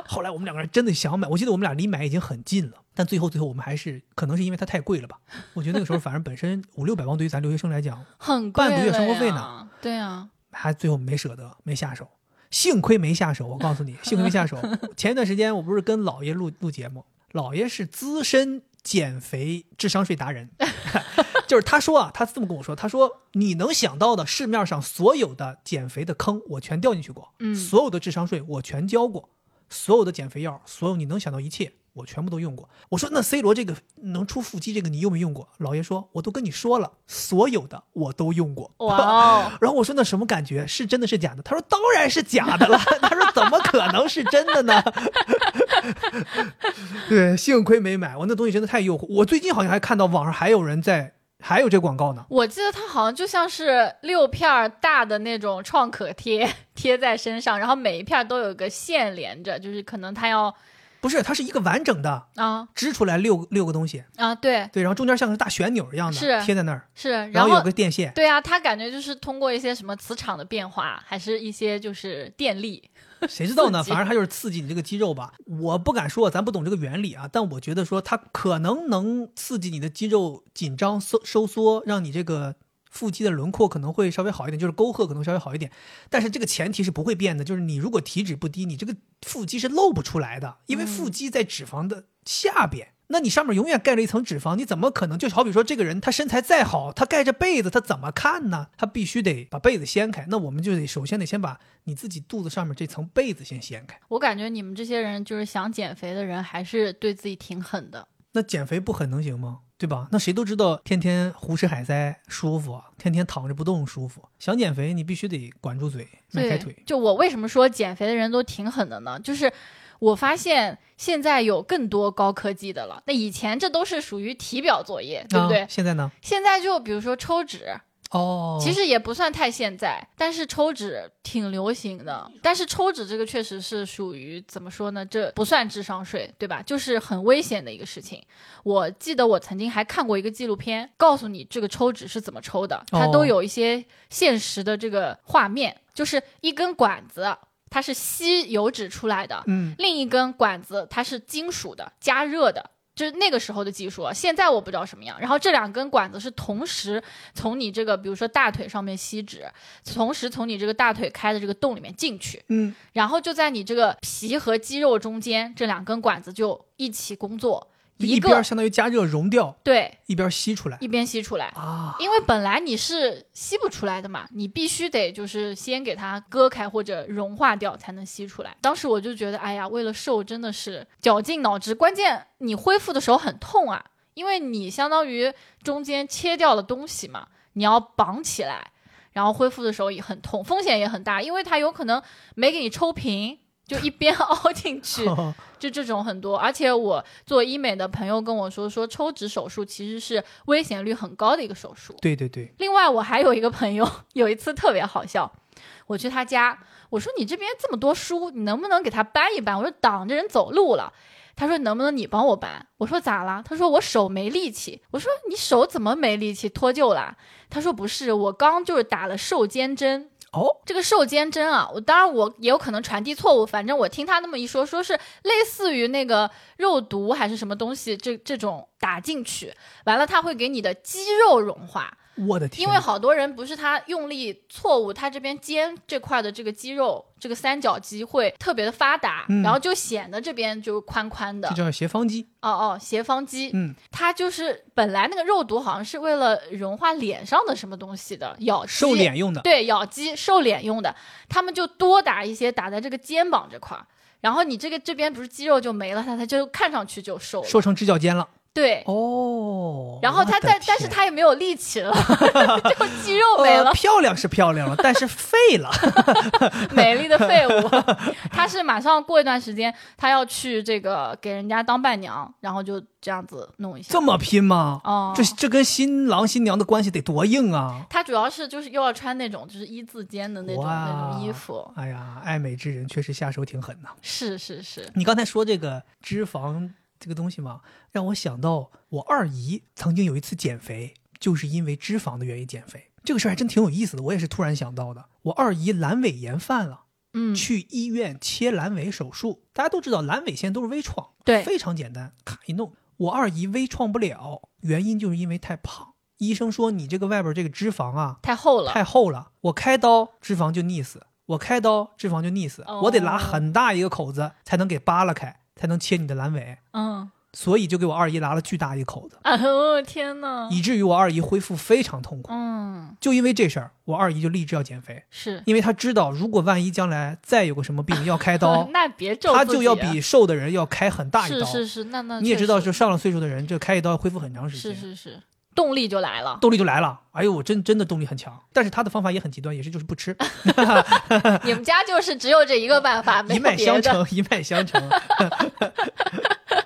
后来我们两个人真的想买，我记得我们俩离买已经很近了，但最后最后我们还是可能是因为它太贵了吧？我觉得那个时候反正本身五六百万对于咱留学生来讲，很贵半个月生活费呢。对啊，还最后没舍得，没下手。幸亏没下手，我告诉你，幸亏没下手。前一段时间我不是跟姥爷录录节目，姥爷是资深减肥智商税达人，就是他说啊，他这么跟我说，他说你能想到的市面上所有的减肥的坑，我全掉进去过，嗯所有的智商税我全交过，所有的减肥药，所有你能想到一切。我全部都用过。我说那 C 罗这个能出腹肌这个你用没用过？老爷说我都跟你说了，所有的我都用过。哇哦，然后我说那什么感觉？是真的是假的？他说当然是假的了。他说怎么可能是真的呢？对，幸亏没买，我那东西真的太诱惑。我最近好像还看到网上还有人在，还有这广告呢。我记得它好像就像是六片大的那种创可贴贴在身上，然后每一片都有个线连着，就是可能它要不是，它是一个完整的啊织出来六六个东西，啊，对，对，然后中间像个大旋钮一样的是贴在那儿，是，然然后有个电线。对啊，它感觉就是通过一些什么磁场的变化，还是一些就是电力，谁知道呢？反正它就是刺激你这个肌肉吧。我不敢说，咱不懂这个原理啊，但我觉得说它可能能刺激你的肌肉紧张收收缩，让你这个腹肌的轮廓可能会稍微好一点，就是沟壑可能稍微好一点。但是这个前提是不会变的，就是你如果体脂不低，你这个腹肌是露不出来的，因为腹肌在脂肪的下边。那你上面永远盖了一层脂肪，你怎么可能？就好比说这个人他身材再好，他盖着被子，他怎么看呢？他必须得把被子掀开。那我们就得首先得先把你自己肚子上面这层被子先掀开。我感觉你们这些人就是想减肥的人，还是对自己挺狠的。那减肥不狠能行吗？对吧？那谁都知道，天天胡吃海塞舒服，天天躺着不动舒服。想减肥，你必须得管住嘴，迈开腿。，就我为什么说减肥的人都挺狠的呢？就是我发现现在有更多高科技的了。那以前这都是属于体表作业，对不对？啊现在呢？现在就比如说抽脂，哦，其实也不算太现在，但是抽纸挺流行的。但是抽纸这个确实是属于怎么说呢？这不算智商税，对吧？就是很危险的一个事情。我记得我曾经还看过一个纪录片，告诉你这个抽纸是怎么抽的，它都哦有一些现实的这个画面，就是一根管子，它是吸油脂出来的，嗯，另一根管子它是金属的，加热的。就是那个时候的技术啊，现在我不知道什么样。然后这两根管子是同时从你这个，比如说大腿上面吸脂，同时从你这个大腿开的这个洞里面进去，嗯，然后就在你这个皮和肌肉中间，这两根管子就一起工作，一个边相当于加热溶掉，对一边吸出来一边吸出来。啊。因为本来你是吸不出来的嘛，你必须得就是先给它割开或者融化掉才能吸出来。当时我就觉得，哎呀，为了瘦真的是绞尽脑汁，关键你恢复的时候很痛啊，因为你相当于中间切掉了东西嘛，你要绑起来，然后恢复的时候也很痛，风险也很大，因为它有可能没给你抽平，就一边 凹进去。就这种很多，而且我做医美的朋友跟我说，说抽脂手术其实是危险率很高的一个手术。对对对，另外，我还有一个朋友，有一次特别好笑，我去他家，我说你这边这么多书，你能不能给他搬一搬？我说挡着人走路了。他说能不能你帮我搬？我说咋了？他说我手没力气。我说你手怎么没力气？脱臼了？他说不是，我刚就是打了瘦肩针。哦，这个瘦肩针啊，我当然我也有可能传递错误，反正我听他那么一说，说是类似于那个肉毒还是什么东西，这这种打进去，完了它会给你的肌肉融化。我的天，因为好多人不是他用力错误，他这边肩这块的这个肌肉，这个三角肌会特别的发达，嗯然后就显得这边就宽宽的这。叫斜方肌，哦哦，斜方肌，嗯，它就是本来那个肉毒好像是为了融化脸上的什么东西的，咬肌瘦脸用的，对，咬肌瘦脸用的，他们就多打一些打在这个肩膀这块儿，然后你这个这边不是肌肉就没了，它它就看上去就瘦了。瘦成直角肩了。对，哦，然后他我的但但是他也没有力气了，就肌肉没了呃，，漂亮是漂亮了，但是废了。美丽的废物。他是马上过一段时间，他要去这个给人家当伴娘，然后就这样子弄一下。这么拼吗？哦，这这跟新郎新娘的关系得多硬啊！他主要是就是又要穿那种就是一字肩的那种那种衣服，哎呀，爱美之人确实下手挺狠呐。是是是，你刚才说这个脂肪这个东西嘛，让我想到我二姨曾经有一次减肥，就是因为脂肪的原因减肥。这个事儿还真挺有意思的，我也是突然想到的。我二姨阑尾炎犯了，嗯，去医院切阑尾手术。大家都知道阑尾现在都是微创，对非常简单，咔一弄。我二姨微创不了，原因就是因为太胖。医生说你这个外边这个脂肪啊太厚了，太厚了，我开刀脂肪就溺死，我开刀脂肪就溺死，哦我得拉很大一个口子才能给扒拉开，才能切你的阑尾。嗯，所以就给我二姨拉了巨大一口子，哎呦天呐，以至于我二姨恢复非常痛苦。嗯，就因为这事儿，我二姨就立志要减肥，是，因为她知道如果万一将来再有个什么病要开刀 那别咒她就要比瘦的人要开很大一刀。是是是，那那你也知道，就上了岁数的人，这开一刀要恢复很长时间。是间，是是，动力就来了。动力就来了。哎呦，我真真的动力很强，但是他的方法也很极端，也是就是不吃，你们家就是只有这一个办法，没一脉。相承，一脉相承。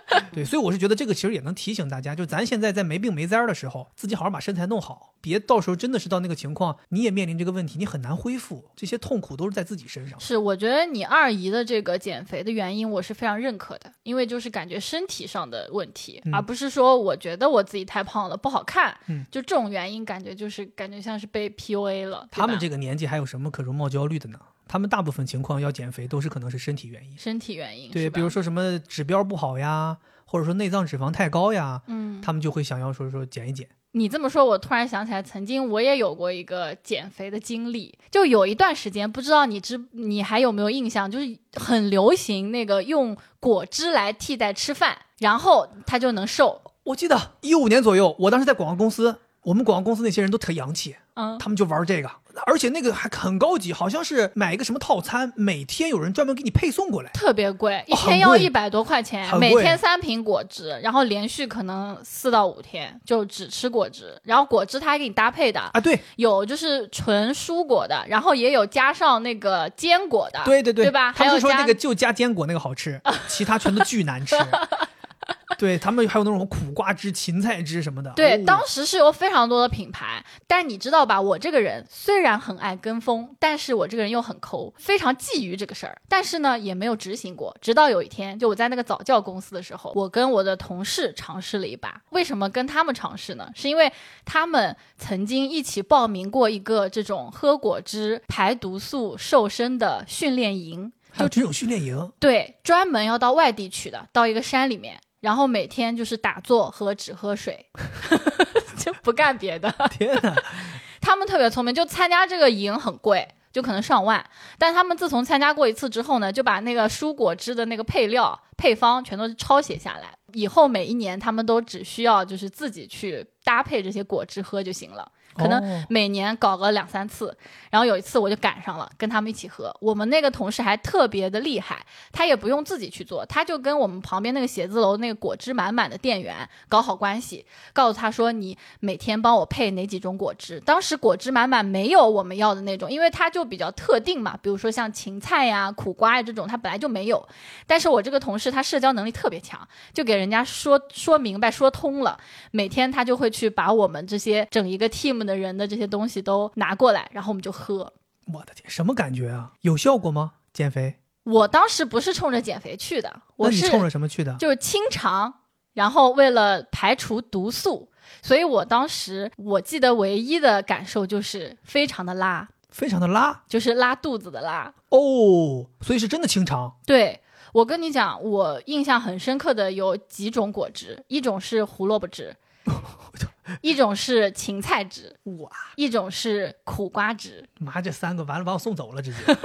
对，所以我是觉得这个其实也能提醒大家，就咱现在在没病没灾儿的时候，自己好好把身材弄好，别到时候真的是到那个情况，你也面临这个问题，你很难恢复，这些痛苦都是在自己身上。是，我觉得你二姨的这个减肥的原因，我是非常认可的，因为就是感觉身体上的问题，嗯而不是说我觉得我自己太胖了不好看，嗯就这种原因，感觉就是感觉像是被 PUA 了。他们这个年纪还有什么可容貌焦虑的呢？他们大部分情况要减肥都是可能是身体原因，身体原因，对，比如说什么指标不好呀，或者说内脏脂肪太高呀，嗯，他们就会想要说说减一减。你这么说，我突然想起来，曾经我也有过一个减肥的经历。就有一段时间，不知道你知你还有没有印象，就是很流行那个用果汁来替代吃饭，然后他就能瘦。我记得一五年左右，我当时在广告公司，我们广告公司那些人都特洋气，嗯，他们就玩这个，而且那个还很高级，好像是买一个什么套餐，每天有人专门给你配送过来。特别贵，一天要一百多块钱，每天三瓶果汁，然后连续可能四到五天就只吃果汁，然后果汁它还给你搭配的，啊，对。有就是纯蔬果的，然后也有加上那个坚果的，对对对，对吧？他是说那个就加坚果那个好吃，其他全都巨难吃。对他们还有那种苦瓜汁、芹菜汁什么的。对，哦当时是有非常多的品牌，但你知道吧？我这个人虽然很爱跟风，但是我这个人又很抠，非常觊觎这个事儿。但是呢，也没有执行过。直到有一天，就我在那个早教公司的时候，我跟我的同事尝试了一把。为什么跟他们尝试呢？是因为他们曾经一起报名过一个这种喝果汁排毒素、瘦身的训练营。还有这种训练营，对，专门要到外地去的，到一个山里面，然后每天就是打坐和只喝水，就不干别的。天哪！他们特别聪明，就参加这个营很贵，就可能上万。但他们自从参加过一次之后呢，就把那个蔬果汁的那个配料配方全都抄写下来，以后每一年他们都只需要就是自己去搭配这些果汁喝就行了。可能哦每年搞个两三次，然后有一次我就赶上了，跟他们一起喝。我们那个同事还特别的厉害，他也不用自己去做，他就跟我们旁边那个写字楼那个果汁满满的店员搞好关系，告诉他说你每天帮我配哪几种果汁。当时果汁满满没有我们要的那种，因为它就比较特定嘛，比如说像芹菜呀、苦瓜呀这种，它本来就没有。但是我这个同事他社交能力特别强，就给人家说说明白、说通了。每天他就会去把我们这些整一个 team 的人的这些东西都拿过来，然后我们就喝。我的天，什么感觉啊？有效果吗？减肥？我当时不是冲着减肥去的，我是冲着什么去的？就是清肠，然后为了排除毒素，所以我当时我记得唯一的感受就是非常的拉，非常的拉就是拉肚子的拉。哦，所以是真的清肠。对我跟你讲，我印象很深刻的有几种果汁，一种是胡萝卜汁，一种是芹菜汁，哇，一种是苦瓜汁。妈，这三个完了把我送走了，直接。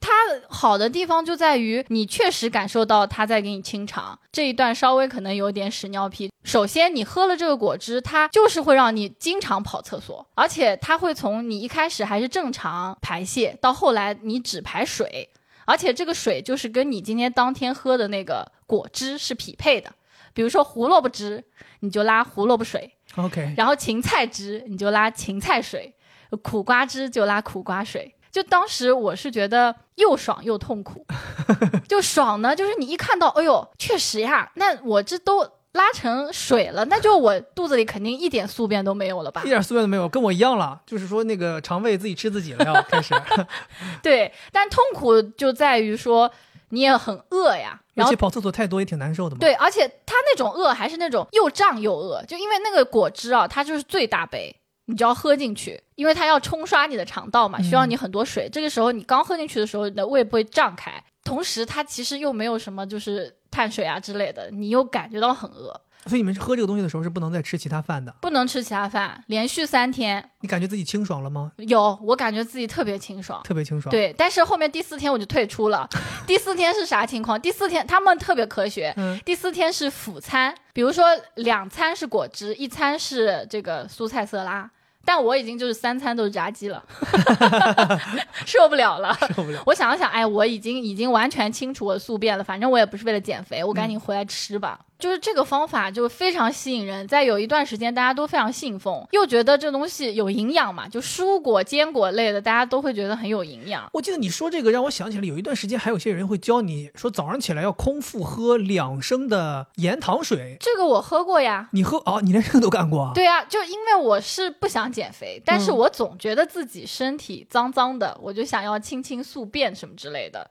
它好的地方就在于你确实感受到它在给你清肠，这一段稍微可能有点屎尿屁。首先，你喝了这个果汁，它就是会让你经常跑厕所，而且它会从你一开始还是正常排泄，到后来你只排水，而且这个水就是跟你今天当天喝的那个果汁是匹配的。比如说胡萝卜汁，你就拉胡萝卜水，OK，然后芹菜汁你就拉芹菜水，苦瓜汁就拉苦瓜水。就当时我是觉得又爽又痛苦，就爽呢，就是你一看到，哎呦，确实呀，那我这都拉成水了，那就我肚子里肯定一点宿便都没有了吧一？点宿便都没有，跟我一样了。就是说那个肠胃自己吃自己了，要开始，对，但痛苦就在于说你也很饿呀，然后而且跑厕所太多也挺难受的嘛。，对，而且它那种饿还是那种又胀又饿，就因为那个果汁啊，它就是最大杯，你就要喝进去，因为它要冲刷你的肠道嘛，需要你很多水。这个时候你刚喝进去的时候，你的胃不会胀开，同时它其实又没有什么就是碳水啊之类的，你又感觉到很饿，所以你们喝这个东西的时候是不能再吃其他饭的。不能吃其他饭，连续三天你感觉自己清爽了吗？有，我感觉自己特别清爽。特别清爽。，对，但是后面第四天我就退出了。第四天是啥情况？第四天他们特别科学，嗯，第四天是辅餐，比如说两餐是果汁，一餐是这个蔬菜色拉。但我已经就是三餐都是炸鸡了，受不了了。受不了。我想了想，哎，我已经已经完全清除我宿便了，反正我也不是为了减肥，我赶紧回来吃吧。就是这个方法就非常吸引人，在有一段时间大家都非常信奉，又觉得这东西有营养嘛，就蔬果、坚果类的，大家都会觉得很有营养。我记得你说这个让我想起来，有一段时间还有些人会教你说早上起来要空腹喝两升的盐糖水。这个我喝过呀，你喝哦，你连这个都干过啊？对啊，就因为我是不想减肥，但是嗯我总觉得自己身体脏脏的，我就想要清清宿便什么之类的。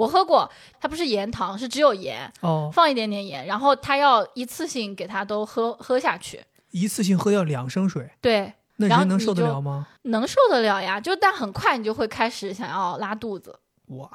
我喝过，它不是盐糖，是只有盐，哦，放一点点盐，然后它要一次性给它都喝喝下去。一次性喝掉两升水，对，那然后人能受得了吗？能受得了呀，就但很快你就会开始想要拉肚子。哇，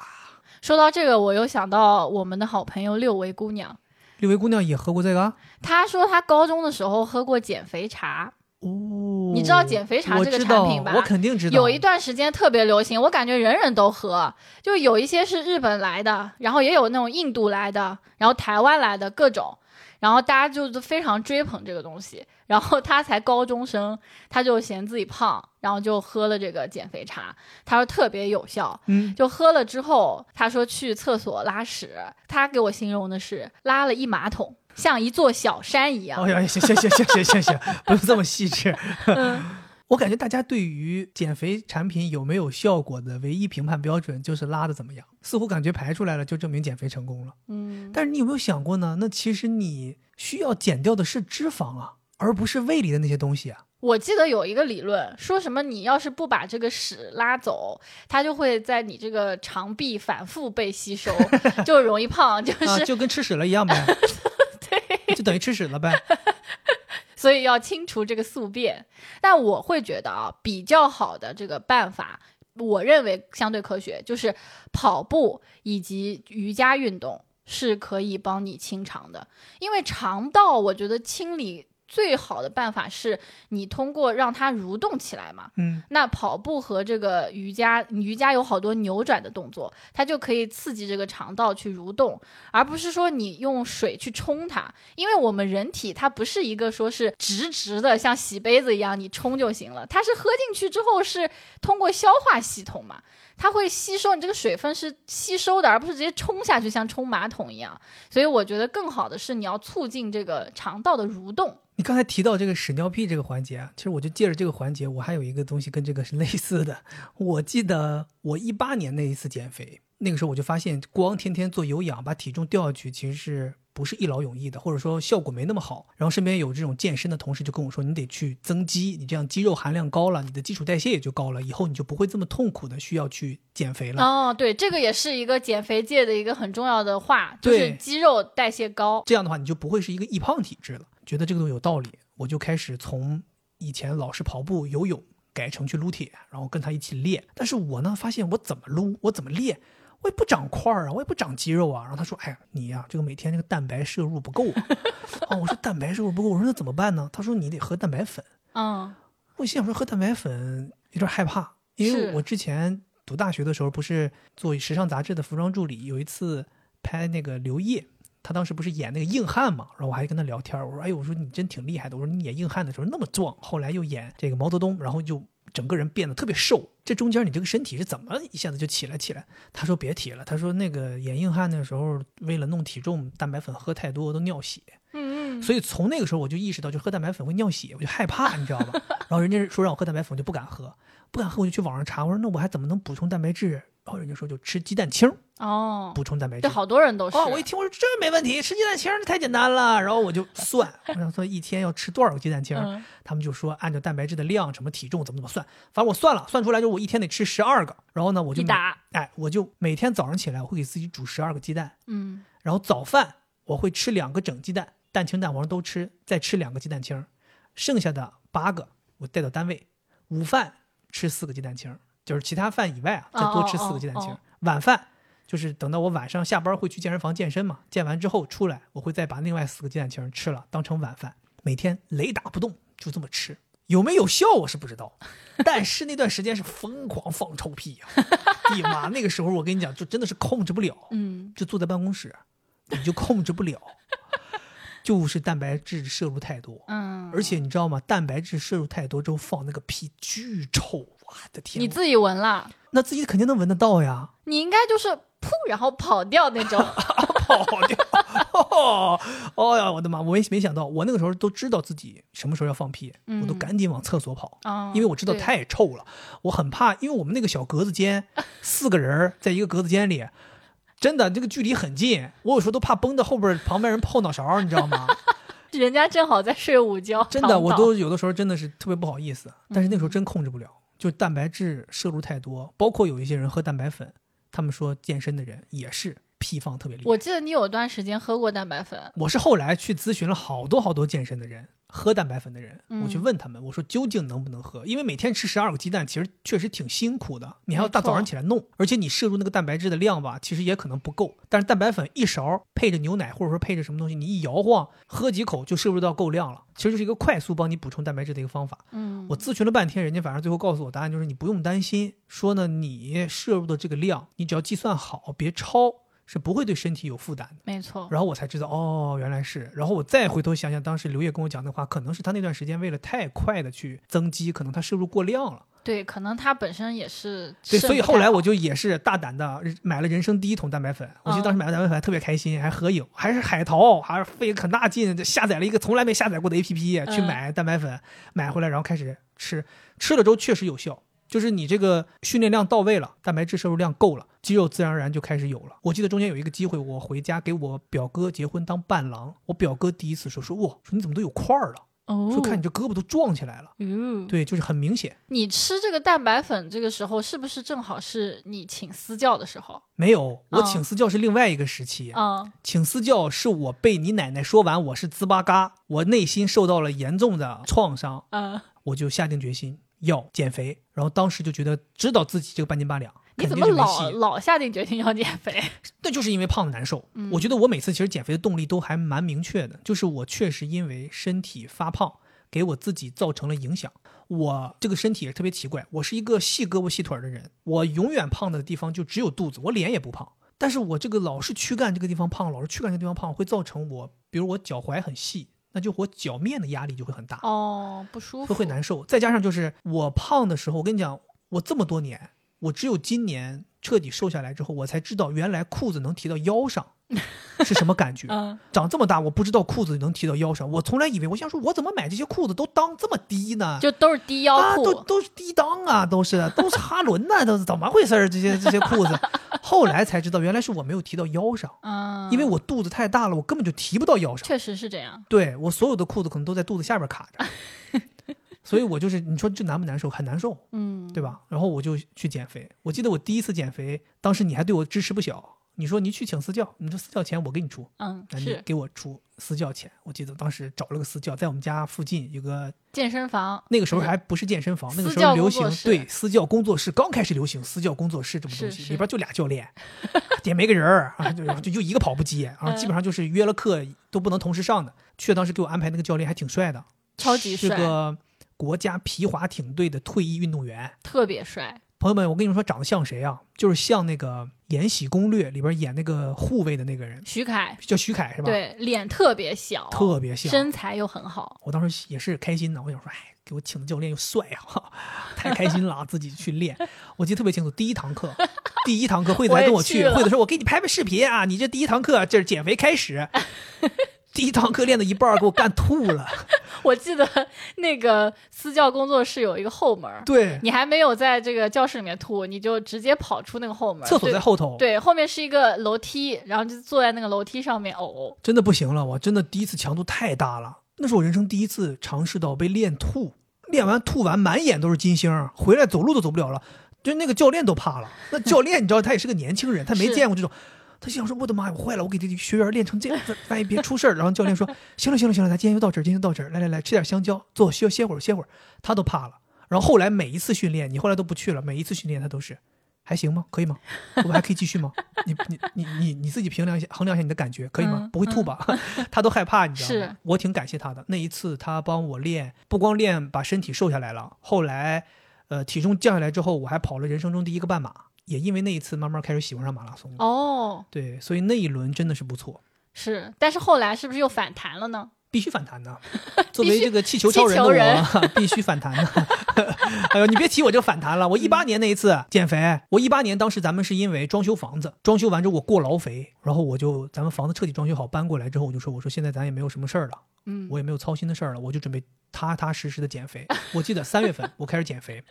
说到这个，我又想到我们的好朋友六维姑娘，六维姑娘也喝过这个啊？她说她高中的时候喝过减肥茶，哦，你知道减肥茶这个产品吧我肯定知道。有一段时间特别流行，我感觉人人都喝，就有一些是日本来的，然后也有那种印度来的，然后台湾来的各种，然后大家就都非常追捧这个东西。然后他才高中生，他就嫌自己胖，然后就喝了这个减肥茶，他说特别有效。嗯，就喝了之后，他说去厕所拉屎，他给我形容的是拉了一马桶，像一座小山一样。哎呀，行行行行行行行，不用这么细致。嗯，我感觉大家对于减肥产品有没有效果的唯一评判标准就是拉的怎么样，似乎感觉排出来了就证明减肥成功了。嗯，但是你有没有想过呢？那其实你需要减掉的是脂肪啊，而不是胃里的那些东西啊。我记得有一个理论，说什么你要是不把这个屎拉走，它就会在你这个肠壁反复被吸收，就容易胖，就是、啊，就跟吃屎了一样呗。就等于吃屎了呗。所以要清除这个宿便。但我会觉得啊，比较好的这个办法，我认为相对科学，就是跑步以及瑜伽运动是可以帮你清肠的，因为肠道我觉得清理。最好的办法是你通过让它蠕动起来嘛。嗯，那跑步和这个瑜伽，瑜伽有好多扭转的动作，它就可以刺激这个肠道去蠕动，而不是说你用水去冲它。因为我们人体它不是一个说是直直的像洗杯子一样你冲就行了，它是喝进去之后是通过消化系统嘛，它会吸收你这个水分是吸收的，而不是直接冲下去像冲马桶一样。所以我觉得更好的是你要促进这个肠道的蠕动。你刚才提到这个屎尿屁这个环节啊，其实我就借着这个环节，我还有一个东西跟这个是类似的。我记得我一八年那一次减肥，那个时候我就发现，光天天做有氧把体重掉下去，其实是不是一劳永逸的，或者说效果没那么好。然后身边有这种健身的同事就跟我说，你得去增肌，你这样肌肉含量高了，你的基础代谢也就高了，以后你就不会这么痛苦的需要去减肥了。哦，对，这个也是一个减肥界的一个很重要的话，就是肌肉代谢高。这样的话，你就不会是一个易胖体质了。觉得这个东西有道理，我就开始从以前老是跑步、游泳改成去撸铁，然后跟他一起练。但是我呢，发现我怎么撸，我怎么练，我也不长块儿啊，我也不长肌肉啊。然后他说：“哎呀，你呀、这个每天这个蛋白摄入不够啊。”哦，我说蛋白摄入不够，我说那怎么办呢？他说你得喝蛋白粉。嗯我心想说喝蛋白粉有点害怕，因为我之前读大学的时候不是做时尚杂志的服装助理，有一次拍那个刘烨，他当时不是演那个硬汉嘛，然后我还跟他聊天，我说哎呦，我说你真挺厉害的，我说你演硬汉的时候那么壮，后来又演这个毛泽东，然后就整个人变得特别瘦，这中间你这个身体是怎么一下子就起来起来？他说别提了，他说那个演硬汉的时候为了弄体重，蛋白粉喝太多都尿血。嗯嗯，所以从那个时候我就意识到，就喝蛋白粉会尿血，我就害怕，你知道吧？然后人家说让我喝蛋白粉，我就不敢喝，不敢喝，我就去网上查，我说那我还怎么能补充蛋白质？然后人家说就吃鸡蛋清儿哦，补充蛋白质这。好多人都是。哦，我一听我说这没问题，吃鸡蛋清儿太简单了。然后我就算，我想说一天要吃多少个鸡蛋清儿？嗯他们就说按照蛋白质的量、什么体重怎么怎么算，反正我算了，算出来就是我一天得吃十二个。然后呢，我就一打，哎，我就每天早上起来我会给自己煮十二个鸡蛋，嗯然后早饭我会吃两个整鸡蛋，蛋清蛋黄都吃，再吃两个鸡蛋清儿，剩下的八个我带到单位。午饭吃四个鸡蛋清儿，就是其他饭以外啊，再多吃四个鸡蛋清晚饭就是等到我晚上下班会去健身房健身嘛，健完之后出来，我会再把另外四个鸡蛋清吃了，当成晚饭，每天雷打不动，就这么吃。有没有效我是不知道，但是那段时间是疯狂放臭屁呀、哎呀妈，那个时候我跟你讲，就真的是控制不了。嗯，就坐在办公室，你就控制不了，就是蛋白质摄入太多。嗯，而且你知道吗？蛋白质摄入太多之后放那个屁巨臭，我的天！你自己闻了，那自己肯定能闻得到呀，你应该就是噗，然后跑掉那种。跑掉。哦，哦呀，我的妈！我也没想到，我那个时候都知道自己什么时候要放屁，嗯我都赶紧往厕所跑。啊，因为我知道太臭了，我很怕，因为我们那个小格子间，四个人在一个格子间里，真的这个距离很近，我有时候都怕崩到后边旁边人后脑勺，你知道吗？人家正好在睡午觉，真的，我都有的时候真的是特别不好意思，但是那时候真控制不了，就蛋白质摄入太多，包括有一些人喝蛋白粉，他们说健身的人也是屁放特别厉害。我记得你有段时间喝过蛋白粉，我是后来去咨询了好多好多健身的人，喝蛋白粉的人，嗯我去问他们，我说究竟能不能喝？因为每天吃十二个鸡蛋，其实确实挺辛苦的，你还要大早上起来弄，而且你摄入那个蛋白质的量吧，其实也可能不够。但是蛋白粉一勺配着牛奶，或者说配着什么东西，你一摇晃，喝几口就摄入到够量了，其实就是一个快速帮你补充蛋白质的一个方法。嗯，我咨询了半天，人家反正最后告诉我答案就是你不用担心，说呢你摄入的这个量，你只要计算好，别超，是不会对身体有负担的。没错，然后我才知道，哦，原来是。然后我再回头想想，当时刘烨跟我讲的话，可能是他那段时间为了太快的去增肌，可能他摄入过量了。对，可能他本身也是对，所以后来我就也是大胆的买了人生第一桶蛋白粉。我记得当时买完蛋白粉还特别开心，还合影，还是海淘，还是费很大劲下载了一个从来没下载过的 APP 去嗯买蛋白粉，买回来然后开始吃，吃了之后确实有效。就是你这个训练量到位了，蛋白质摄入量够了，肌肉自然而然就开始有了。我记得中间有一个机会，我回家给我表哥结婚当伴郎，我表哥第一次说说哇，说你怎么都有块儿了，哦，说看你这胳膊都壮起来了。嗯，对，就是很明显。你吃这个蛋白粉这个时候，是不是正好是你请私教的时候？没有，我嗯请私教是另外一个时期。嗯，请私教是我被你奶奶说完我是滋巴嘎，我内心受到了严重的创伤，嗯，我就下定决心要减肥。然后当时就觉得知道自己这个半斤八两，你怎么。老老下定决心要减肥？那就是因为胖的难受。嗯我觉得我每次其实减肥的动力都还蛮明确的，就是我确实因为身体发胖，给我自己造成了影响。我这个身体也特别奇怪，我是一个细胳膊细腿儿的人，我永远胖的地方就只有肚子，我脸也不胖。但是我这个老是躯干这个地方胖，老是躯干这个地方胖，会造成我，比如我脚踝很细，那就我脚面的压力就会很大。哦，不舒服，会会难受。再加上就是我胖的时候，我跟你讲，我这么多年，我只有今年彻底瘦下来之后，我才知道原来裤子能提到腰上 是什么感觉。嗯，长这么大，我不知道裤子能提到腰上，我从来以为我想说，我怎么买这些裤子都裆这么低呢？就都是低腰啊，裤，都都是低裆啊，都是都是哈伦呐，都是怎么回事儿？这些这些裤子，后来才知道，原来是我没有提到腰上，嗯，因为我肚子太大了，我根本就提不到腰上。确实是这样。对我所有的裤子可能都在肚子下边卡着，所以我就是你说这难不难受？很难受，嗯，对吧？然后我就去减肥。我记得我第一次减肥，当时你还对我支持不小，你说你去请私教，你说私教钱我给你出，嗯，那你给我出私教钱。我记得当时找了个私教，在我们家附近有个，健身房，那个时候还不是健身房，那个时候流行对私教工作室刚开始流行私教工作室这么东西，里边就俩教练，也没个人儿啊，就就就一个跑步机啊，嗯基本上就是约了课都不能同时上的。去当时给我安排那个教练还挺帅的，超级帅是个国家皮划艇队的退役运动员。特别帅。朋友们，我跟你们说，长得像谁啊？就是像那个《延禧攻略》里边演那个护卫的那个人，徐凯，叫徐凯是吧？，对，脸特别小，特别像。身材又很好。我当时也是开心的，我想说，哎，给我请的教练又帅啊，太开心了啊，自己去练。我记得特别清楚，第一堂课，第一堂课，惠子还跟我去，惠子说，我给你拍拍视频啊，你这第一堂课这是减肥开始。第一堂课练到一半儿，给我干吐了。我记得那个私教工作室有一个后门儿，对，你还没有在这个教室里面吐，你就直接跑出那个后门儿。厕所在后头。对，后面是一个楼梯，然后就坐在那个楼梯上面呕。真的不行了，我真的第一次强度太大了，那是我人生第一次尝试到被练吐，练完吐完满眼都是金星，回来走路都走不了了，就那个教练都怕了。那教练你知道他也是个年轻人，他没见过这种。他心想说：“我的妈呀，我坏了！我给这学员练成这样，万一别出事儿。”然后教练说：“行了，行了，行了，咱今天就到这儿，今天就到这儿。来来来，吃点香蕉，坐，需要歇会儿，歇会儿。”他都怕了。然后后来每一次训练，你后来都不去了，每一次训练他都是，还行吗？可以吗？我们还可以继续吗？你你你你你自己评量一下，衡量一下你的感觉，可以吗？嗯不会吐吧？他都害怕，你知道吗？我挺感谢他的。那一次他帮我练，不光练把身体瘦下来了，后来，呃，体重降下来之后，我还跑了人生中第一个半马。也因为那一次，慢慢开始喜欢上马拉松。哦，对，所以那一轮真的是不错，是，但是后来是不是又反弹了呢？必须反弹的。作为这个气球超人的球人我，必须反弹的。哎呦，你别提我这个反弹了。我一八年那一次减肥，我一八年当时咱们是因为装修房子，装修完之后我过劳肥，然后我就咱们房子彻底装修好搬过来之后，我就说我说现在咱也没有什么事儿了，嗯，我也没有操心的事儿了，我就准备踏踏实实的减肥。我记得三月份我开始减肥，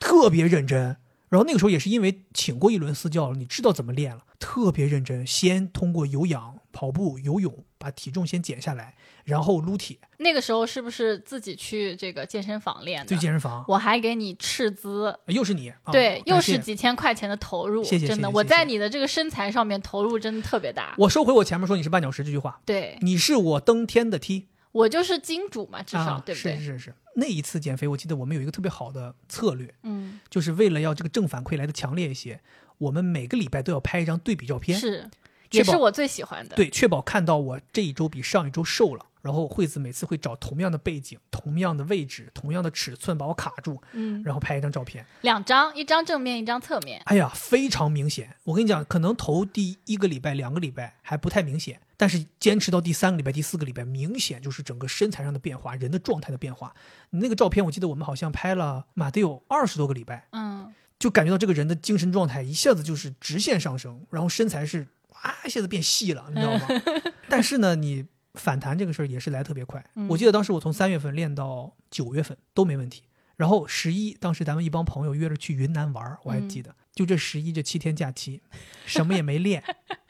特别认真。然后那个时候也是因为请过一轮私教了，你知道怎么练了，特别认真。先通过有氧、跑步、游泳把体重先减下来，然后撸铁，那个时候是不是自己去这个健身房练去的？健身房。我还给你斥资，又是你，啊、对，又是几千块钱的投入，谢谢真的，我在你的这个身材上面投入真的特别大。我收回我前面说你是绊脚石这句话，对你是我登天的梯，我就是金主嘛，至少、啊、对不对？是是是。那一次减肥，我记得我们有一个特别好的策略，嗯，就是为了要这个正反馈来的强烈一些，我们每个礼拜都要拍一张对比照片，是，也是我最喜欢的。对，确保看到我这一周比上一周瘦了，然后惠子每次会找同样的背景、同样的位置、同样的尺寸把我卡住，嗯，然后拍一张照片。两张，一张正面，一张侧面。哎呀，非常明显。我跟你讲，可能头第一个礼拜、两个礼拜还不太明显，但是坚持到第三个礼拜、第四个礼拜，明显就是整个身材上的变化、人的状态的变化。你那个照片，我记得我们好像拍了，妈得有二十多个礼拜，嗯，就感觉到这个人的精神状态一下子就是直线上升，然后身材是啊一下子变细了，你知道吗？但是呢，你反弹这个事儿也是来特别快。嗯我记得当时我从三月份练到九月份都没问题，然后十一当时咱们一帮朋友约着去云南玩，我还嗯记得，就这十一这七天假期，什么也没练，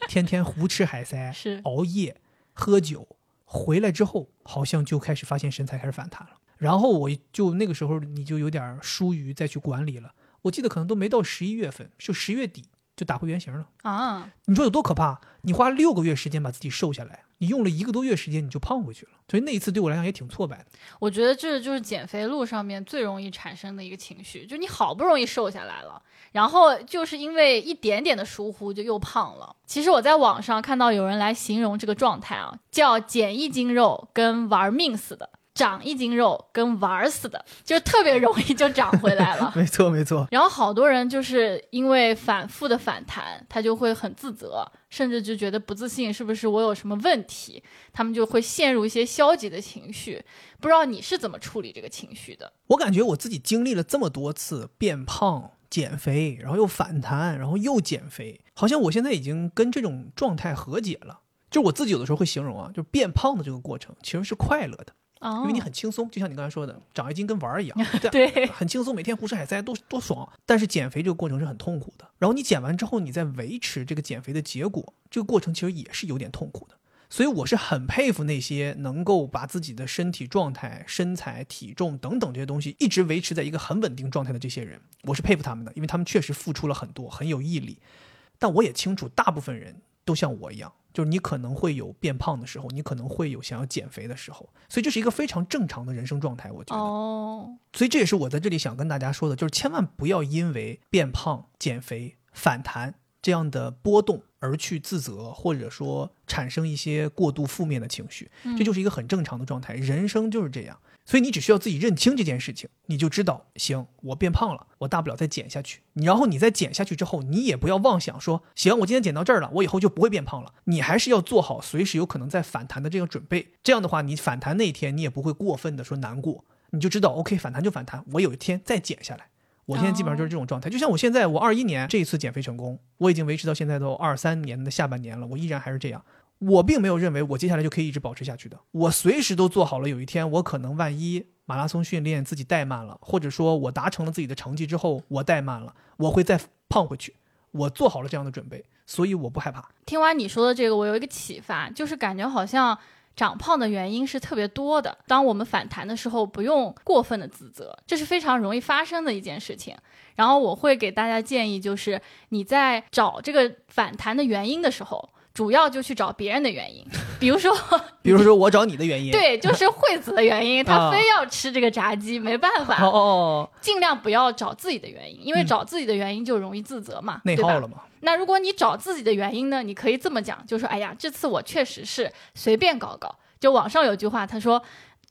天天胡吃海塞，是熬夜喝酒，回来之后好像就开始发现身材开始反弹了。然后我就那个时候你就有点疏于再去管理了。我记得可能都没到十一月份，就十月底就打回原形了。啊，你说有多可怕？你花六个月时间把自己瘦下来，你用了一个多月时间你就胖回去了。所以那一次对我来讲也挺挫败的。我觉得这就是减肥路上面最容易产生的一个情绪，就你好不容易瘦下来了，然后就是因为一点点的疏忽就又胖了。其实我在网上看到有人来形容这个状态啊，叫减一斤肉跟玩命似的，长一斤肉跟玩死的，就特别容易就长回来了。没错，没错。然后好多人就是因为反复的反弹，他就会很自责，甚至就觉得不自信，是不是我有什么问题？他们就会陷入一些消极的情绪。不知道你是怎么处理这个情绪的？我感觉我自己经历了这么多次变胖、减肥，然后又反弹，然后又减肥，好像我现在已经跟这种状态和解了。就是我自己有的时候会形容啊，就是变胖的这个过程其实是快乐的，哦因为你很轻松，就像你刚才说的，长一斤跟玩儿一样，对很轻松，每天胡吃海塞，多多爽。但是减肥这个过程是很痛苦的，然后你减完之后，你再维持这个减肥的结果，这个过程其实也是有点痛苦的。所以我是很佩服那些能够把自己的身体状态、身材、体重等等这些东西一直维持在一个很稳定状态的这些人，我是佩服他们的，因为他们确实付出了很多，很有毅力。但我也清楚，大部分人都像我一样，就是你可能会有变胖的时候，你可能会有想要减肥的时候，所以这是一个非常正常的人生状态，我觉得。哦，所以这也是我在这里想跟大家说的，就是千万不要因为变胖、减肥、反弹这样的波动而去自责，或者说产生一些过度负面的情绪，这就是一个很正常的状态。人生就是这样，所以你只需要自己认清这件事情，你就知道，行，我变胖了，我大不了再减下去。然后你再减下去之后，你也不要妄想说，行，我今天减到这儿了，我以后就不会变胖了。你还是要做好随时有可能再反弹的这个准备。这样的话，你反弹那一天，你也不会过分的说难过。你就知道，OK，反弹就反弹，我有一天再减下来。我现在基本上就是这种状态，就像我现在，我二一年这一次减肥成功，我已经维持到现在都二三年的下半年了，我依然还是这样。我并没有认为我接下来就可以一直保持下去的，我随时都做好了，有一天我可能万一马拉松训练自己怠慢了，或者说我达成了自己的成绩之后我怠慢了，我会再胖回去。我做好了这样的准备，所以我不害怕。听完你说的这个，我有一个启发，就是感觉好像长胖的原因是特别多的。当我们反弹的时候，不用过分的自责，这是非常容易发生的一件事情。然后我会给大家建议，就是你在找这个反弹的原因的时候，主要就去找别人的原因，比如说，比如说我找你的原因，，对，就是惠子的原因，她啊非要吃这个炸鸡，没办哦法，哦哦，尽量不要找自己的原因，因为嗯找自己的原因就容易自责嘛，内耗了嘛？那如果你找自己的原因呢？你可以这么讲，就说：“哎呀，这次我确实是随便搞搞。”就网上有句话，他说：“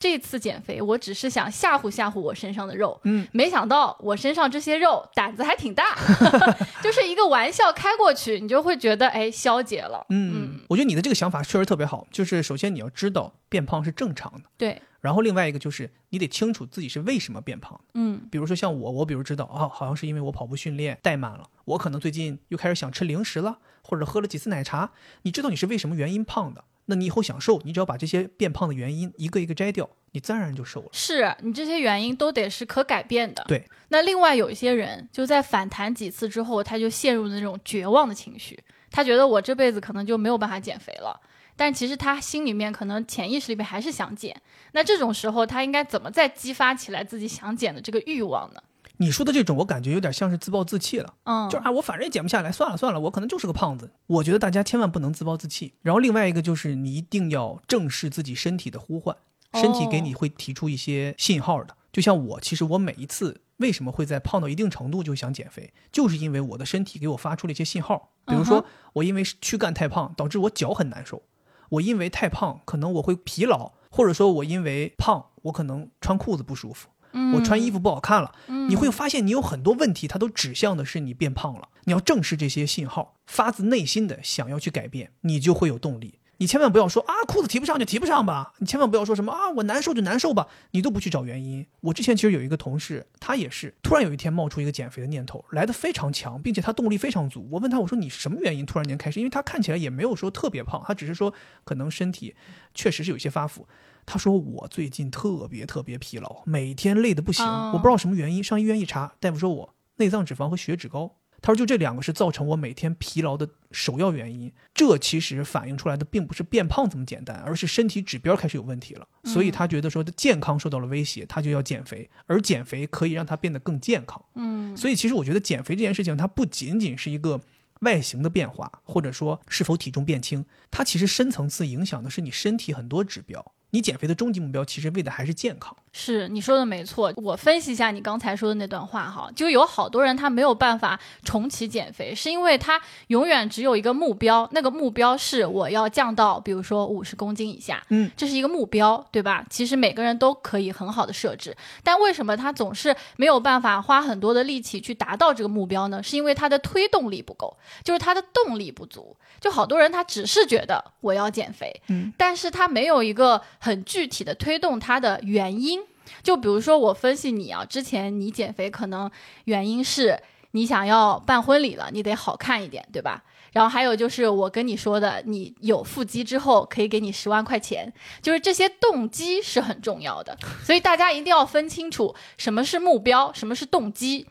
这次减肥，我只是想吓唬吓唬我身上的肉，嗯，没想到我身上这些肉胆子还挺大，就是一个玩笑开过去，你就会觉得哎消解了。嗯，我觉得你的这个想法确实特别好，就是首先你要知道变胖是正常的，对，然后另外一个就是你得清楚自己是为什么变胖的。嗯比如说像我，我比如知道啊，好像是因为我跑步训练怠慢了，我可能最近又开始想吃零食了，或者喝了几次奶茶。你知道你是为什么原因胖的，那你以后想瘦，你只要把这些变胖的原因一个一个摘掉，你自然就瘦了。是你这些原因都得是可改变的。对，那另外有一些人就在反弹几次之后，他就陷入了那种绝望的情绪，他觉得我这辈子可能就没有办法减肥了。但其实他心里面可能潜意识里面还是想减。那这种时候，他应该怎么再激发起来自己想减的这个欲望呢？你说的这种，我感觉有点像是自暴自弃了。嗯，就是啊，我反正也减不下来，算了算了，我可能就是个胖子。我觉得大家千万不能自暴自弃。然后另外一个就是你一定要正视自己身体的呼唤，身体给你会提出一些信号的。就像我，其实我每一次为什么会在胖到一定程度就想减肥，就是因为我的身体给我发出了一些信号。比如说，我因为躯干太胖，导致我脚很难受；我因为太胖，可能我会疲劳，或者说我因为胖，我可能穿裤子不舒服，嗯我穿衣服不好看了，嗯你会发现你有很多问题，它都指向的是你变胖了。你要正视这些信号，发自内心的想要去改变，你就会有动力。你千万不要说啊，裤子提不上就提不上吧。你千万不要说什么啊，我难受就难受吧。你都不去找原因。我之前其实有一个同事，他也是突然有一天冒出一个减肥的念头，来的非常强，并且他动力非常足。我问他，我说你什么原因突然间开始？因为他看起来也没有说特别胖，他只是说可能身体确实是有些发福。他说我最近特别特别疲劳，每天累得不行，哦我不知道什么原因。上医院一查，大夫说我内脏脂肪和血脂高。他说就这两个是造成我每天疲劳的首要原因。这其实反映出来的并不是变胖这么简单，而是身体指标开始有问题了。所以他觉得说的健康受到了威胁，他就要减肥，而减肥可以让他变得更健康。嗯所以其实我觉得减肥这件事情，它不仅仅是一个外形的变化，或者说是否体重变轻，它其实深层次影响的是你身体很多指标。你减肥的终极目标其实为的还是健康。是你说的没错，我分析一下你刚才说的那段话哈，就有好多人他没有办法重启减肥，是因为他永远只有一个目标，那个目标是我要降到比如说五十公斤以下，嗯，这是一个目标，对吧？其实每个人都可以很好的设置，但为什么他总是没有办法花很多的力气去达到这个目标呢？是因为他的推动力不够，就是他的动力不足。就好多人他只是觉得我要减肥，嗯，但是他没有一个很具体的推动他的原因。就比如说我分析你啊，之前你减肥可能原因是你想要办婚礼了，你得好看一点，对吧？然后还有就是我跟你说的，你有腹肌之后可以给你十万块钱，就是这些动机是很重要的，所以大家一定要分清楚什么是目标，什么是动机。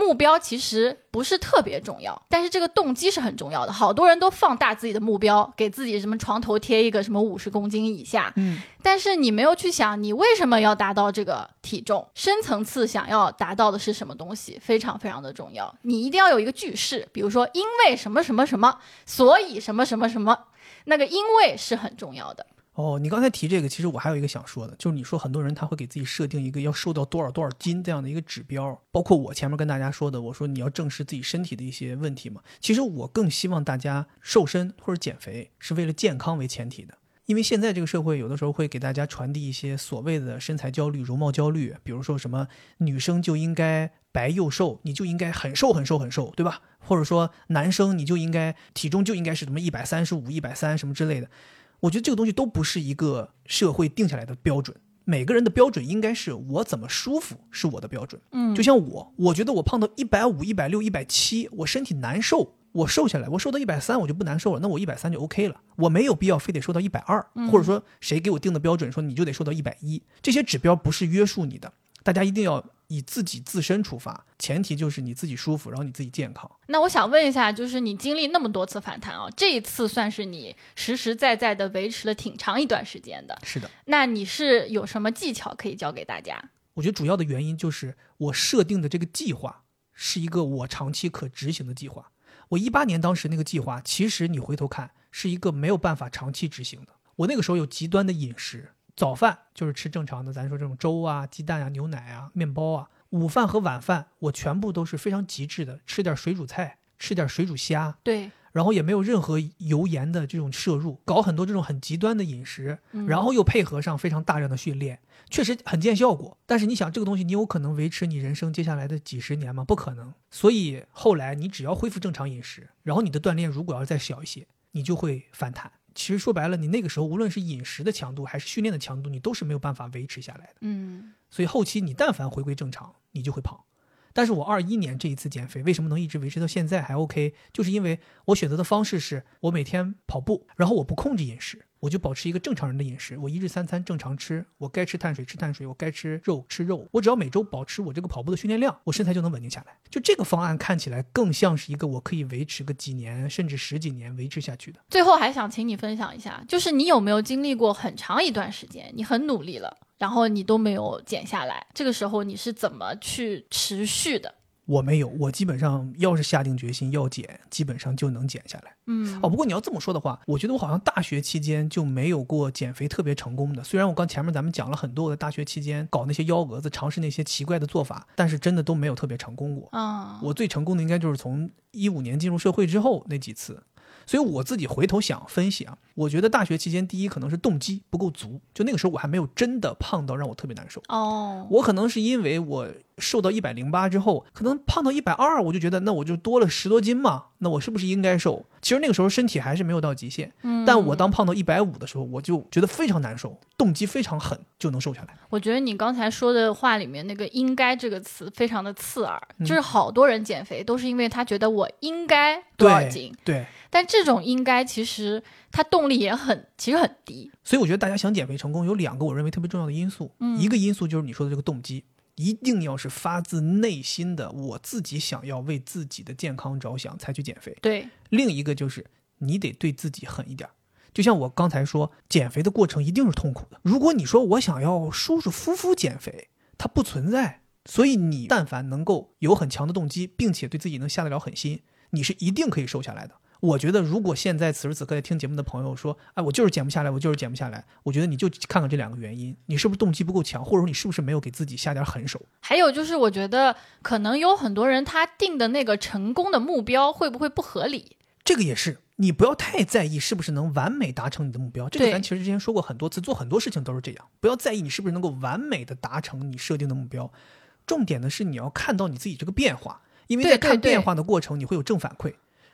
目标其实不是特别重要，但是这个动机是很重要的。好多人都放大自己的目标，给自己什么床头贴一个什么五十公斤以下，嗯，但是你没有去想你为什么要达到这个体重，深层次想要达到的是什么东西，非常非常的重要。你一定要有一个句式，比如说因为什么什么什么，所以什么什么什么，那个因为是很重要的。哦，你刚才提这个，其实我还有一个想说的，就是你说很多人他会给自己设定一个要瘦到多少多少斤这样的一个指标，包括我前面跟大家说的，我说你要正视自己身体的一些问题嘛。其实我更希望大家瘦身或者减肥是为了健康为前提的，因为现在这个社会有的时候会给大家传递一些所谓的身材焦虑、容貌焦虑，比如说什么女生就应该白又瘦，你就应该很瘦很瘦很瘦，对吧？或者说男生你就应该体重就应该是什么一百三十五、一百三什么之类的。我觉得这个东西都不是一个社会定下来的标准，每个人的标准应该是我怎么舒服是我的标准。嗯就像我，我觉得我胖到一百五、一百六、一百七，我身体难受，我瘦下来，我瘦到一百三我就不难受了，那我一百三就 OK 了，我没有必要非得瘦到一百二，或者说谁给我定的标准说你就得瘦到一百一，这些指标不是约束你的，大家一定要以自己自身出发，前提就是你自己舒服，然后你自己健康。那我想问一下，就是你经历那么多次反弹啊，这一次算是你实实在在的维持了挺长一段时间的。是的。那你是有什么技巧可以教给大家？我觉得主要的原因就是我设定的这个计划是一个我长期可执行的计划。我一八年当时那个计划，其实你回头看是一个没有办法长期执行的。我那个时候有极端的饮食，早饭就是吃正常的，咱说这种粥啊、鸡蛋啊、牛奶啊、面包啊。午饭和晚饭我全部都是非常极致的，吃点水煮菜，吃点水煮虾，对，然后也没有任何油盐的这种摄入，搞很多这种很极端的饮食，嗯然后又配合上非常大量的训练，确实很见效果。但是你想，这个东西你有可能维持你人生接下来的几十年吗？不可能。所以后来你只要恢复正常饮食，然后你的锻炼如果要再小一些，你就会反弹。其实说白了，你那个时候无论是饮食的强度还是训练的强度，你都是没有办法维持下来的。嗯所以后期你但凡回归正常，你就会胖。但是我二一年这一次减肥为什么能一直维持到现在还 OK？就是因为我选择的方式是我每天跑步，然后我不控制饮食，我就保持一个正常人的饮食，我一日三餐正常吃，我该吃碳水吃碳水，我该吃肉吃肉，我只要每周保持我这个跑步的训练量，我身材就能稳定下来。就这个方案看起来更像是一个我可以维持个几年甚至十几年维持下去的。最后还想请你分享一下，就是你有没有经历过很长一段时间，你很努力了，然后你都没有减下来，这个时候你是怎么去持续的？我没有，我基本上要是下定决心要减，基本上就能减下来。嗯哦，不过你要这么说的话，我觉得我好像大学期间就没有过减肥特别成功的。虽然我刚前面咱们讲了很多，我在大学期间搞那些幺蛾子，尝试那些奇怪的做法，但是真的都没有特别成功过。啊，我最成功的应该就是从一五年进入社会之后那几次。所以我自己回头想分析啊，我觉得大学期间第一可能是动机不够足，就那个时候我还没有真的胖到让我特别难受。哦，我可能是因为我瘦到一百零八之后，可能胖到一百二，我就觉得那我就多了十多斤嘛，那我是不是应该瘦？其实那个时候身体还是没有到极限，嗯但我当胖到一百五的时候，我就觉得非常难受，动机非常狠，就能瘦下来。我觉得你刚才说的话里面那个“应该”这个词非常的刺耳，嗯就是好多人减肥都是因为他觉得我应该多少斤，对，但这种应该其实它动力也很其实很低。所以我觉得大家想减肥成功，有两个我认为特别重要的因素，嗯一个因素就是你说的这个动机。一定要是发自内心的，我自己想要为自己的健康着想才去减肥。对，另一个就是你得对自己狠一点。就像我刚才说，减肥的过程一定是痛苦的。如果你说我想要舒舒服服减肥，它不存在。所以你但凡能够有很强的动机，并且对自己能下得了狠心，你是一定可以瘦下来的。我觉得，如果现在此时此刻在听节目的朋友说，哎，我就是减不下来，我就是减不下来，我觉得你就看看这两个原因，你是不是动机不够强，或者说你是不是没有给自己下点狠手。还有就是我觉得可能有很多人他定的那个成功的目标会不会不合理？这个也是，你不要太在意是不是能完美达成你的目标。这个咱其实之前说过很多次，做很多事情都是这样，不要在意你是不是能够完美的达成你设定的目标。重点的是你要看到你自己这个变化，因为在看变化的过程，你会有正反馈。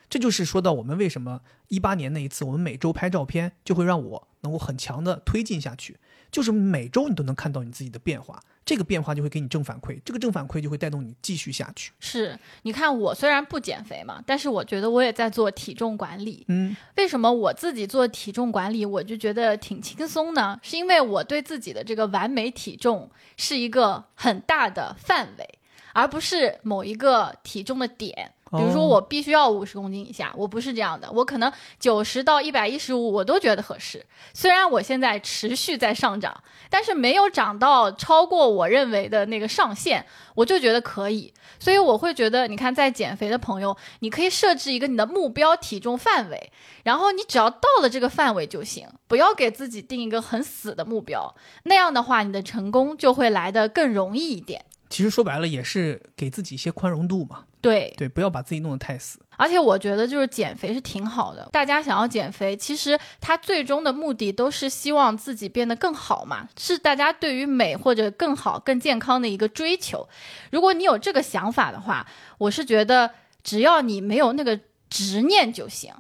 这就是说到我们为什么一八年那一次，我们每周拍照片，就会让我能够很强的推进下去。就是每周你都能看到你自己的变化，这个变化就会给你正反馈，这个正反馈就会带动你继续下去。是，你看我虽然不减肥嘛，但是我觉得我也在做体重管理。嗯，为什么我自己做体重管理，我就觉得挺轻松呢？是因为我对自己的这个完美体重是一个很大的范围，而不是某一个体重的点。比如说，哦我必须要五十公斤以下，我不是这样的，我可能九十到一百一十五我都觉得合适。虽然我现在持续在上涨，但是没有涨到超过我认为的那个上限，我就觉得可以。所以我会觉得，你看，在减肥的朋友，你可以设置一个你的目标体重范围，然后你只要到了这个范围就行，不要给自己定一个很死的目标。那样的话，你的成功就会来得更容易一点。其实说白了也是给自己一些宽容度嘛。对，对，不要把自己弄得太死。而且我觉得就是减肥是挺好的，大家想要减肥，其实它最终的目的都是希望自己变得更好嘛，是大家对于美或者更好、更健康的一个追求。如果你有这个想法的话，我是觉得只要你没有那个执念就行。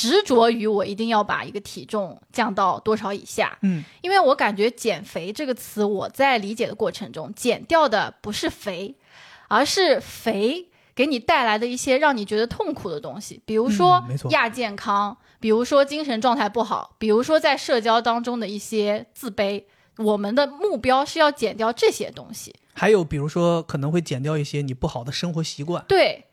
执着于我一定要把一个体重降到多少以下，嗯，因为我感觉“减肥”这个词，我在理解的过程中，减掉的不是肥，而是肥给你带来的一些让你觉得痛苦的东西，比如说亚健康，比如说精神状态不好，比如说在社交当中的一些自卑。我们的目标是要减掉这些东西。还有比如说可能会减掉一些你不好的生活习惯。对，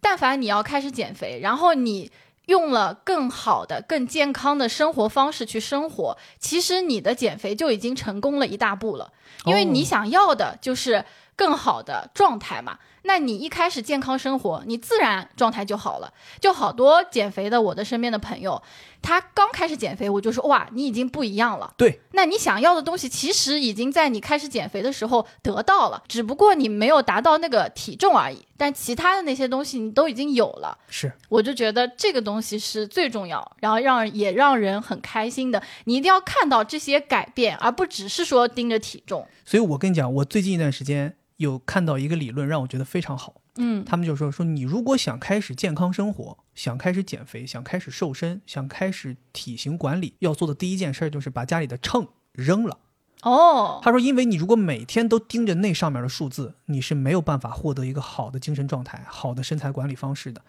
但凡你要开始减肥，然后你用了更好的、更健康的生活方式去生活，其实你的减肥就已经成功了一大步了。因为你哦想要的就是更好的状态嘛。那你一开始健康生活，你自然状态就好了。就好多减肥的我的身边的朋友，他刚开始减肥，我就说哇，你已经不一样了。对，那你想要的东西，其实已经在你开始减肥的时候得到了，只不过你没有达到那个体重而已。但其他的那些东西你都已经有了，是我就觉得这个东西是最重要，然后让也让人很开心的。你一定要看到这些改变，而不只是说盯着体重。所以我跟你讲，我最近一段时间有看到一个理论，让我觉得非常好。嗯，他们就说说，你如果想开始健康生活，想开始减肥，想开始瘦身，想开始体型管理，要做的第一件事就是把家里的秤扔了。哦，他说，因为你如果每天都盯着那上面的数字，你是没有办法获得一个好的精神状态、好的身材管理方式的。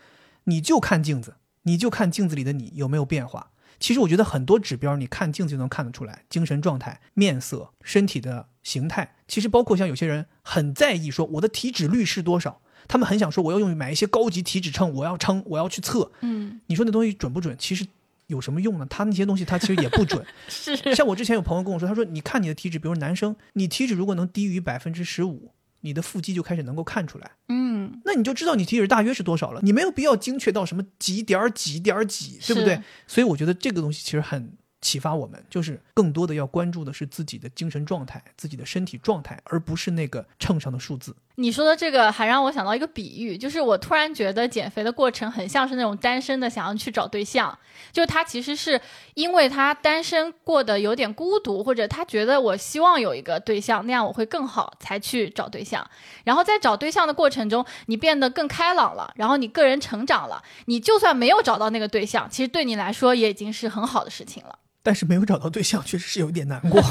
你就看镜子，你就看镜子里的你有没有变化。其实我觉得很多指标，你看镜子就能看得出来，精神状态、面色、身体的形态。其实包括像有些人很在意说我的体脂率是多少，他们很想说我要用买一些高级体脂秤，我要称，我要去测。嗯，你说那东西准不准？其实有什么用呢？他那些东西他其实也不准。是，像我之前有朋友跟我说，他说你看你的体脂，比如男生，你体脂如果能低于百分之十五，你的腹肌就开始能够看出来，嗯，那你就知道你体脂大约是多少了。你没有必要精确到什么几点儿几点儿几，对不对？所以我觉得这个东西其实很启发我们，就是更多的要关注的是自己的精神状态、自己的身体状态，而不是那个秤上的数字。你说的这个还让我想到一个比喻，就是我突然觉得减肥的过程很像是那种单身的想要去找对象，就他其实是因为他单身过得有点孤独，或者他觉得我希望有一个对象，那样我会更好，才去找对象。然后在找对象的过程中，你变得更开朗了，然后你个人成长了，你就算没有找到那个对象，其实对你来说也已经是很好的事情了。但是没有找到对象，确实是有点难过。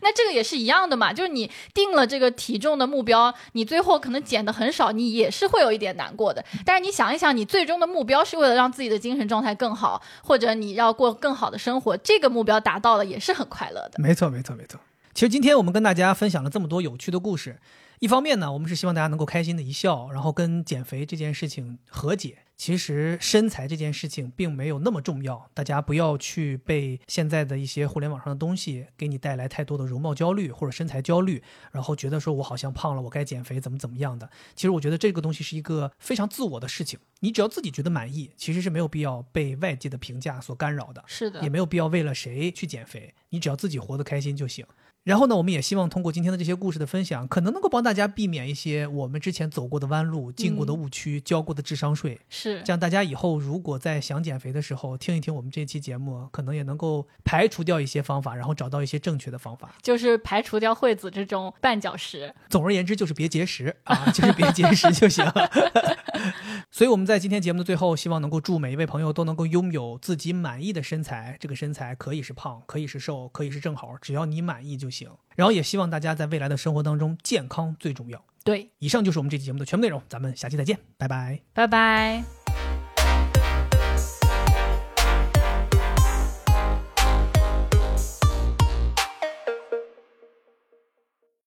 那这个也是一样的嘛，就是你定了这个体重的目标，你最后可能减的很少，你也是会有一点难过的。但是你想一想，你最终的目标是为了让自己的精神状态更好，或者你要过更好的生活，这个目标达到了也是很快乐的。没错，没错，没错。其实今天我们跟大家分享了这么多有趣的故事，一方面呢，我们是希望大家能够开心的一笑，然后跟减肥这件事情和解。其实身材这件事情并没有那么重要，大家不要去被现在的一些互联网上的东西给你带来太多的容貌焦虑或者身材焦虑，然后觉得说我好像胖了，我该减肥，怎么怎么样的。其实我觉得这个东西是一个非常自我的事情，你只要自己觉得满意，其实是没有必要被外界的评价所干扰的，是的，也没有必要为了谁去减肥，你只要自己活得开心就行。然后呢，我们也希望通过今天的这些故事的分享，可能能够帮大家避免一些我们之前走过的弯路、进过的误区、交过的智商税。是，这样大家以后如果在想减肥的时候，听一听我们这期节目，可能也能够排除掉一些方法，然后找到一些正确的方法。就是排除掉惠子这种绊脚石。总而言之，就是别节食啊，就是别节食就行。所以我们在今天节目的最后，希望能够祝每一位朋友都能够拥有自己满意的身材。这个身材可以是胖，可以是瘦，可以是正好，只要你满意就行。然后也希望大家在未来的生活当中，健康最重要。对，以上就是我们这期节目的全部内容，咱们下期再见，拜拜，拜拜。